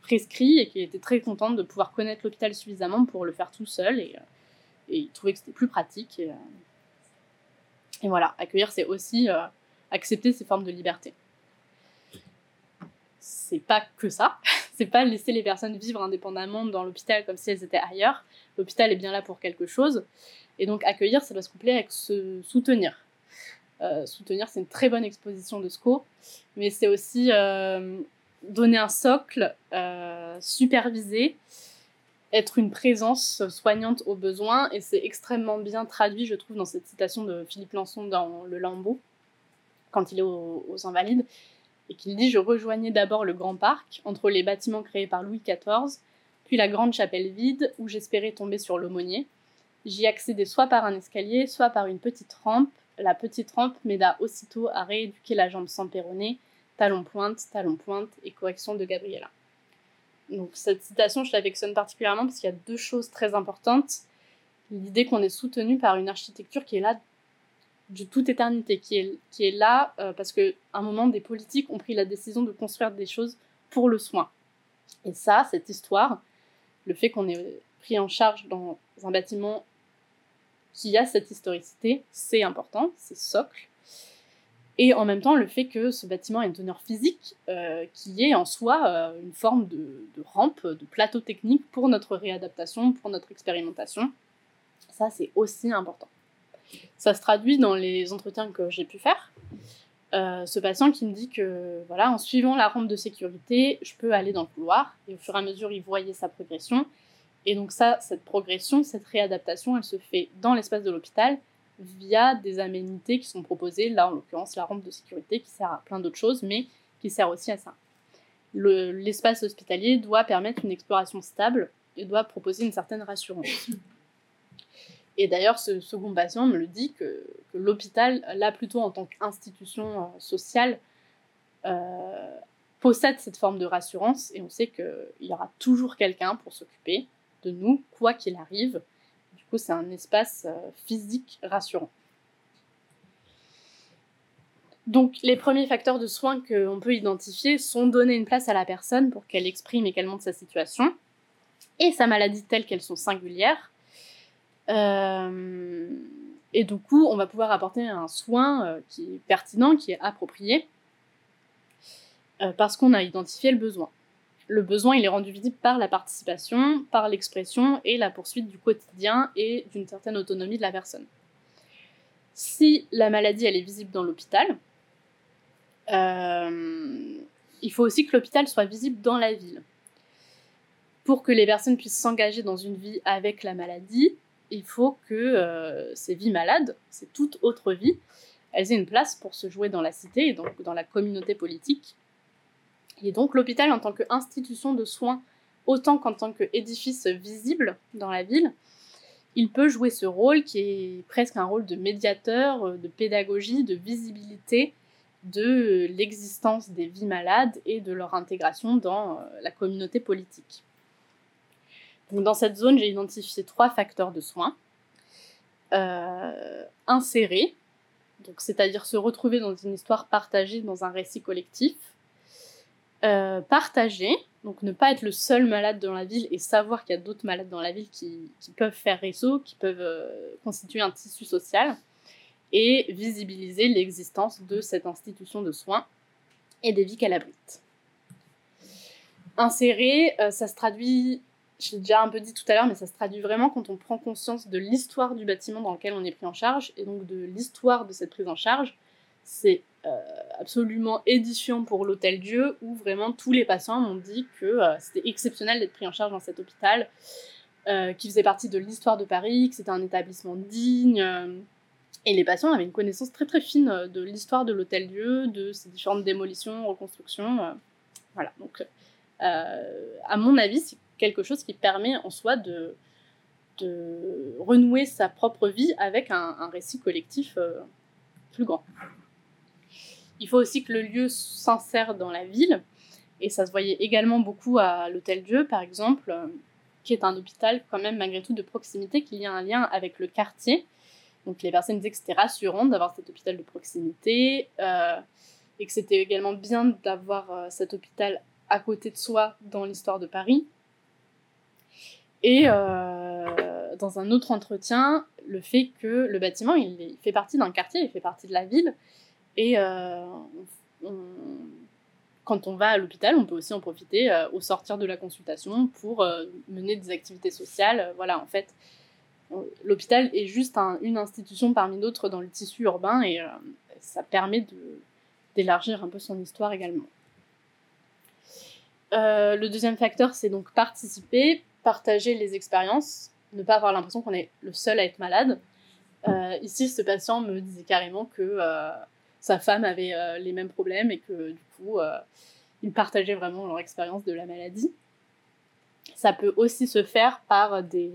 prescrit et qu'il était très content de pouvoir connaître l'hôpital suffisamment pour le faire tout seul. Et, il trouvait que c'était plus pratique. Et voilà, accueillir, c'est aussi euh, accepter ces formes de liberté. C'est pas que ça, c'est pas laisser les personnes vivre indépendamment dans l'hôpital comme si elles étaient ailleurs. L'hôpital est bien là pour quelque chose. Et donc accueillir, ça doit se coupler avec se soutenir. Euh, soutenir, c'est une très bonne exposition de SCO, mais c'est aussi euh, donner un socle, superviser, être une présence soignante aux besoins, et c'est extrêmement bien traduit, je trouve, dans cette citation de Philippe Lançon dans Le Lambeau, quand il est aux, Invalides, et qu'il dit Je rejoignais d'abord le grand parc, entre les bâtiments créés par Louis XIV, puis la grande chapelle vide, où j'espérais tomber sur l'aumônier. J'y accédais soit par un escalier, soit par une petite rampe. La petite rampe m'aida aussitôt à rééduquer la jambe sans péroné, talon pointe, talon pointe et correction de Gabriella. Donc cette citation, je l'affectionne particulièrement parce qu'il y a deux choses très importantes. L'idée qu'on est soutenu par une architecture qui est là de toute éternité, qui est, qui est là euh, parce qu'à un moment, des politiques ont pris la décision de construire des choses pour le soin. Et ça, cette histoire, le fait qu'on ait pris en charge dans un bâtiment qui a cette historicité, c'est important, c'est socle. Et en même temps, le fait que ce bâtiment ait une teneur physique euh, qui est en soi euh, une forme de, rampe, de plateau technique pour notre réadaptation, pour notre expérimentation. Ça, c'est aussi important. Ça se traduit dans les entretiens que j'ai pu faire. Euh, ce patient qui me dit que, voilà, en suivant la rampe de sécurité, je peux aller dans le couloir. Et au fur et à mesure, il voyait sa progression. Et donc ça, cette progression, cette réadaptation, elle se fait dans l'espace de l'hôpital via des aménités qui sont proposées, là en l'occurrence la rampe de sécurité qui sert à plein d'autres choses, mais qui sert aussi à ça. L'espace hospitalier doit permettre une exploration stable et doit proposer une certaine rassurance. Et d'ailleurs, ce second patient me le dit que, l'hôpital, là plutôt en tant qu'institution euh, sociale, euh, possède cette forme de rassurance et on sait qu'il y aura toujours quelqu'un pour s'occuper, de nous, quoi qu'il arrive. C'est un espace euh, physique rassurant. Donc, les premiers facteurs de soins qu'on peut identifier sont donner une place à la personne pour qu'elle exprime et qu'elle montre sa situation et sa maladie telle qu'elles sont singulières. Euh, et du coup, on va pouvoir apporter un soin euh, qui est pertinent, qui est approprié, parce qu'on a identifié le besoin le besoin est rendu visible par la participation, par l'expression et la poursuite du quotidien et d'une certaine autonomie de la personne. Si la maladie est visible dans l'hôpital, euh, il faut aussi que l'hôpital soit visible dans la ville. Pour que les personnes puissent s'engager dans une vie avec la maladie, il faut que euh, ces vies malades, ces toute autre vie, elles aient une place pour se jouer dans la cité et donc dans la communauté politique et donc l'hôpital en tant qu'institution de soins, autant qu'en tant qu'édifice visible dans la ville, il peut jouer ce rôle qui est presque un rôle de médiateur, euh, de pédagogie, de visibilité de l'existence des vies malades et de leur intégration dans euh, la communauté politique. Dans cette zone, j'ai identifié trois facteurs de soins. Euh, insérer, c'est-à-dire se retrouver dans une histoire partagée, dans un récit collectif. Euh, partager, donc ne pas être le seul malade dans la ville et savoir qu'il y a d'autres malades dans la ville qui, peuvent faire réseau, qui peuvent euh, constituer un tissu social, et visibiliser l'existence de cette institution de soins et des vies qu'elle abrite. Insérer, euh, ça se traduit, je l'ai déjà un peu dit tout à l'heure, mais ça se traduit vraiment quand on prend conscience de l'histoire du bâtiment dans lequel on est pris en charge, et donc de l'histoire de cette prise en charge. C'est absolument édifiant pour l'Hôtel Dieu, où vraiment tous les patients m'ont dit que euh, c'était exceptionnel d'être pris en charge dans cet hôpital, euh, qui faisait partie de l'histoire de Paris, que c'était un établissement digne. et les patients avaient une connaissance très très fine de l'histoire de l'Hôtel Dieu, de ses différentes démolitions, reconstructions. voilà, donc à mon avis, c'est quelque chose qui permet en soi de, renouer sa propre vie avec un récit collectif plus grand. Il faut aussi que le lieu s'insère dans la ville. Et ça se voyait également beaucoup à l'Hôtel Dieu, par exemple, euh, qui est un hôpital quand même malgré tout de proximité, qu'il y a un lien avec le quartier. Donc les personnes disaient que c'était rassurant d'avoir cet hôpital de proximité euh, et que c'était également bien d'avoir euh, cet hôpital à côté de soi dans l'histoire de Paris. Et dans un autre entretien, le fait que le bâtiment, il fait partie d'un quartier, il fait partie de la ville, et euh, quand on va à l'hôpital, on peut aussi en profiter euh, au sortir de la consultation pour euh, mener des activités sociales. Voilà, en fait, l'hôpital est juste une institution parmi d'autres dans le tissu urbain et ça permet d'élargir un peu son histoire également. le deuxième facteur, c'est donc participer, partager les expériences, ne pas avoir l'impression qu'on est le seul à être malade. ici, ce patient me disait carrément que sa femme avait euh, les mêmes problèmes et que du coup, euh, ils partageaient vraiment leur expérience de la maladie. Ça peut aussi se faire par des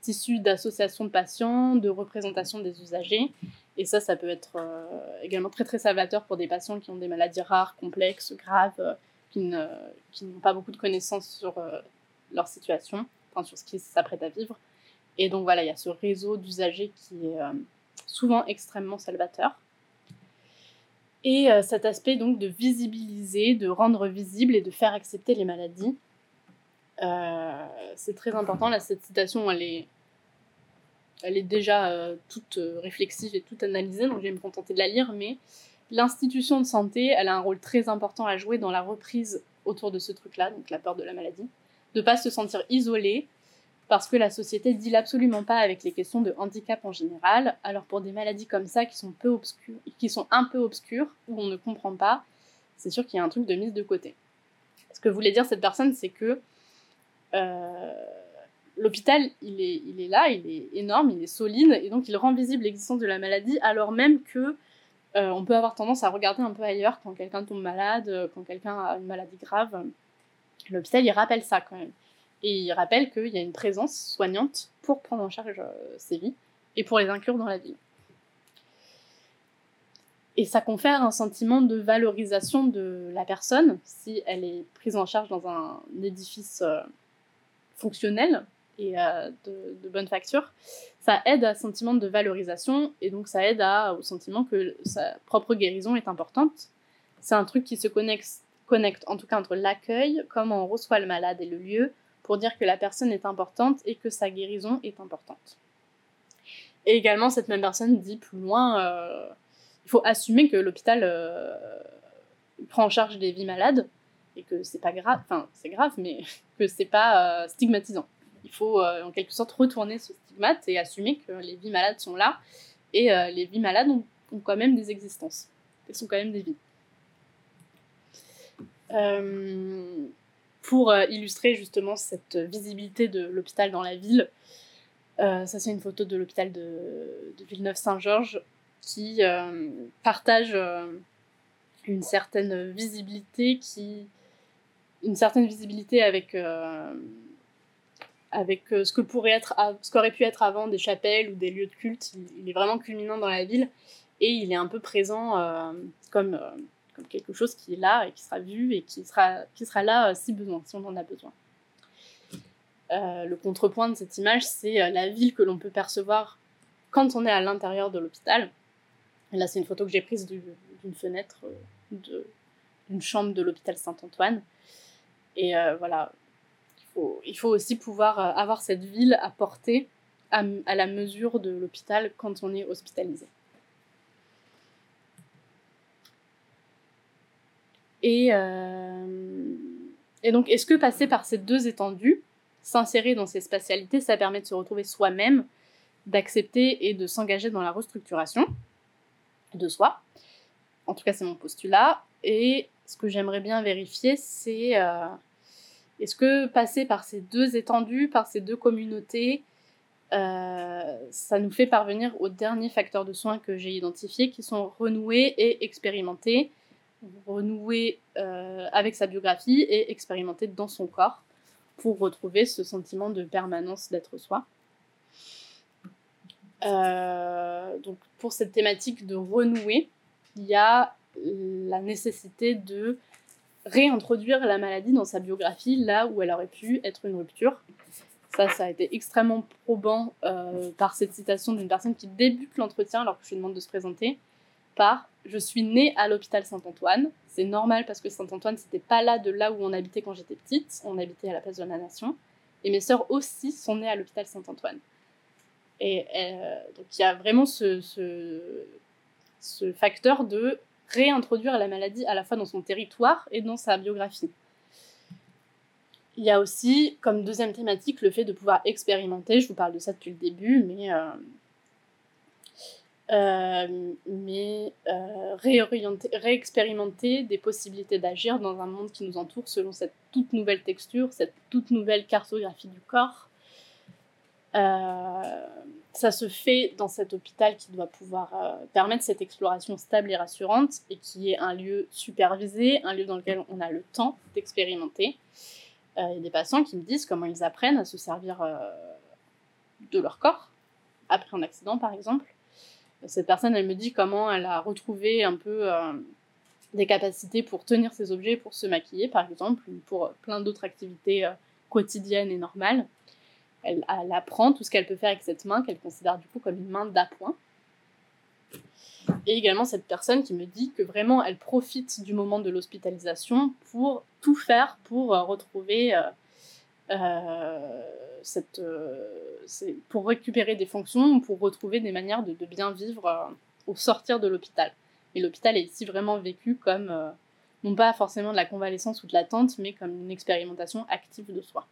tissus d'associations de patients, de représentation des usagers. Et ça, ça peut être euh, également très très salvateur pour des patients qui ont des maladies rares, complexes, graves, qui n'ont pas beaucoup de connaissances sur leur situation, enfin sur ce qu'ils s'apprêtent à vivre. Et donc voilà, il y a ce réseau d'usagers qui est souvent extrêmement salvateur. Et euh, cet aspect donc de visibiliser, de rendre visible et de faire accepter les maladies, euh, c'est très important. Là, cette citation, elle est, déjà euh, toute réflexive et toute analysée, donc je vais me contenter de la lire, mais l'institution de santé, elle a un rôle très important à jouer dans la reprise autour de ce truc-là, donc la peur de la maladie, de ne pas se sentir isolé, parce que la société ne deal absolument pas avec les questions de handicap en général. Alors pour des maladies comme ça qui sont, peu obscures, qui sont un peu obscures, où on ne comprend pas, c'est sûr qu'il y a un truc de mise de côté. Ce que voulait dire cette personne, c'est que euh, l'hôpital, il est, il est là, il est énorme, il est solide, et donc il rend visible l'existence de la maladie, alors même que euh, on peut avoir tendance à regarder un peu ailleurs quand quelqu'un tombe malade, quand quelqu'un a une maladie grave. L'hôpital, il rappelle ça quand même. Et il rappelle qu'il y a une présence soignante pour prendre en charge euh, ces vies et pour les inclure dans la vie. Et ça confère un sentiment de valorisation de la personne si elle est prise en charge dans un édifice euh, fonctionnel et euh, de, bonne facture. Ça aide à un sentiment de valorisation et donc ça aide au sentiment que sa propre guérison est importante. C'est un truc qui se connecte, connecte en tout cas entre l'accueil, comment on reçoit le malade et le lieu, pour dire que la personne est importante et que sa guérison est importante. Et également, cette même personne dit plus loin, euh, il faut assumer que l'hôpital euh, prend en charge des vies malades et que c'est pas grave, enfin c'est grave, mais que c'est pas euh, stigmatisant. Il faut en quelque sorte retourner ce stigmate et assumer que les vies malades sont là et les vies malades ont, ont, quand même des existences. Elles sont quand même des vies pour euh, illustrer justement cette visibilité de l'hôpital dans la ville. Euh, ça, c'est une photo de l'hôpital de, Villeneuve-Saint-Georges qui euh, partage une certaine visibilité qui une certaine visibilité avec avec ce que pourrait être ce qu'aurait pu être avant des chapelles ou des lieux de culte il, est vraiment culminant dans la ville et il est un peu présent comme quelque chose qui est là et qui sera vu et qui sera, là euh, si besoin, si on en a besoin. Euh, le contrepoint de cette image, c'est euh, la ville que l'on peut percevoir quand on est à l'intérieur de l'hôpital. là, c'est une photo que j'ai prise d'une fenêtre d'une chambre de l'hôpital Saint-Antoine. Et voilà, il faut, aussi pouvoir avoir cette ville à portée à la mesure de l'hôpital quand on est hospitalisé. Euh, et, donc, est-ce que passer par ces deux étendues, s'insérer dans ces spatialités, ça permet de se retrouver soi-même, d'accepter et de s'engager dans la restructuration de soi? En tout cas, c'est mon postulat. Et ce que j'aimerais bien vérifier, c'est euh, est-ce que passer par ces deux étendues, par ces deux communautés, euh, ça nous fait parvenir aux derniers facteurs de soins que j'ai identifiés, qui sont renoués et expérimentés, renouer euh, avec sa biographie et expérimenter dans son corps pour retrouver ce sentiment de permanence d'être soi. Euh, donc pour cette thématique de renouer, il y a la nécessité de réintroduire la maladie dans sa biographie là où elle aurait pu être une rupture. Ça, ça a été extrêmement probant euh, par cette citation d'une personne qui débute l'entretien alors que je lui demande de se présenter par je suis née à l'hôpital Saint-Antoine. C'est normal parce que Saint-Antoine, c'était pas là de là où on habitait quand j'étais petite. On habitait à la place de la Nation. Et mes sœurs aussi sont nées à l'hôpital Saint-Antoine. Et euh, donc il y a vraiment ce, facteur de réintroduire la maladie à la fois dans son territoire et dans sa biographie. Il y a aussi, comme deuxième thématique, le fait de pouvoir expérimenter. Je vous parle de ça depuis le début, mais, euh, euh, mais euh, réorienter, réexpérimenter des possibilités d'agir dans un monde qui nous entoure selon cette toute nouvelle texture, cette toute nouvelle cartographie du corps. ça se fait dans cet hôpital qui doit pouvoir permettre cette exploration stable et rassurante et qui est un lieu supervisé, un lieu dans lequel on a le temps d'expérimenter. Euh, il y a des patients qui me disent comment ils apprennent à se servir euh, de leur corps, après un accident par exemple. Cette personne, elle me dit comment elle a retrouvé un peu euh, des capacités pour tenir ses objets, pour se maquiller par exemple, ou pour plein d'autres activités quotidiennes et normales. Elle, apprend tout ce qu'elle peut faire avec cette main qu'elle considère du coup comme une main d'appoint. Et également cette personne qui me dit que vraiment elle profite du moment de l'hospitalisation pour tout faire pour euh, retrouver euh, euh, cette, pour récupérer des fonctions, pour retrouver des manières de, bien vivre au sortir de l'hôpital. Et l'hôpital est ici vraiment vécu comme, non pas forcément de la convalescence ou de l'attente, mais comme une expérimentation active de soi.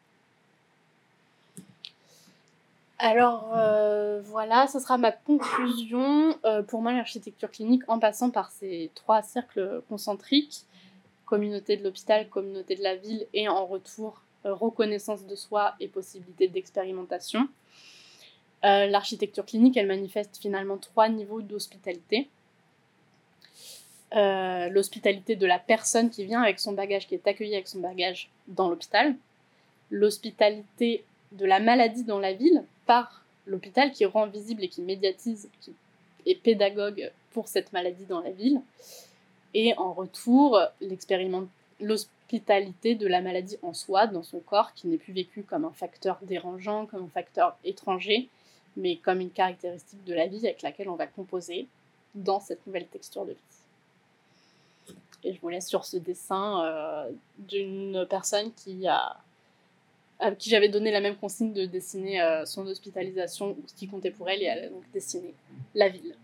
Alors euh, voilà, ce sera ma conclusion euh, pour moi l'architecture clinique en passant par ces trois cercles concentriques, communauté de l'hôpital, communauté de la ville et en retour euh, reconnaissance de soi et possibilité d'expérimentation. l'architecture clinique, elle manifeste finalement trois niveaux d'hospitalité. l'hospitalité de la personne qui vient avec son bagage, qui est accueillie avec son bagage dans l'hôpital. L'hospitalité de la maladie dans la ville par l'hôpital qui rend visible et qui médiatise, qui est pédagogue pour cette maladie dans la ville. Et en retour, l'hospitalité de la maladie en soi, dans son corps, qui n'est plus vécue comme un facteur dérangeant, comme un facteur étranger, mais comme une caractéristique de la vie avec laquelle on va composer dans cette nouvelle texture de vie. Et je vous laisse sur ce dessin euh, d'une personne qui a à qui j'avais donné la même consigne de dessiner euh, son hospitalisation ou ce qui comptait pour elle, et elle a donc dessiné la ville.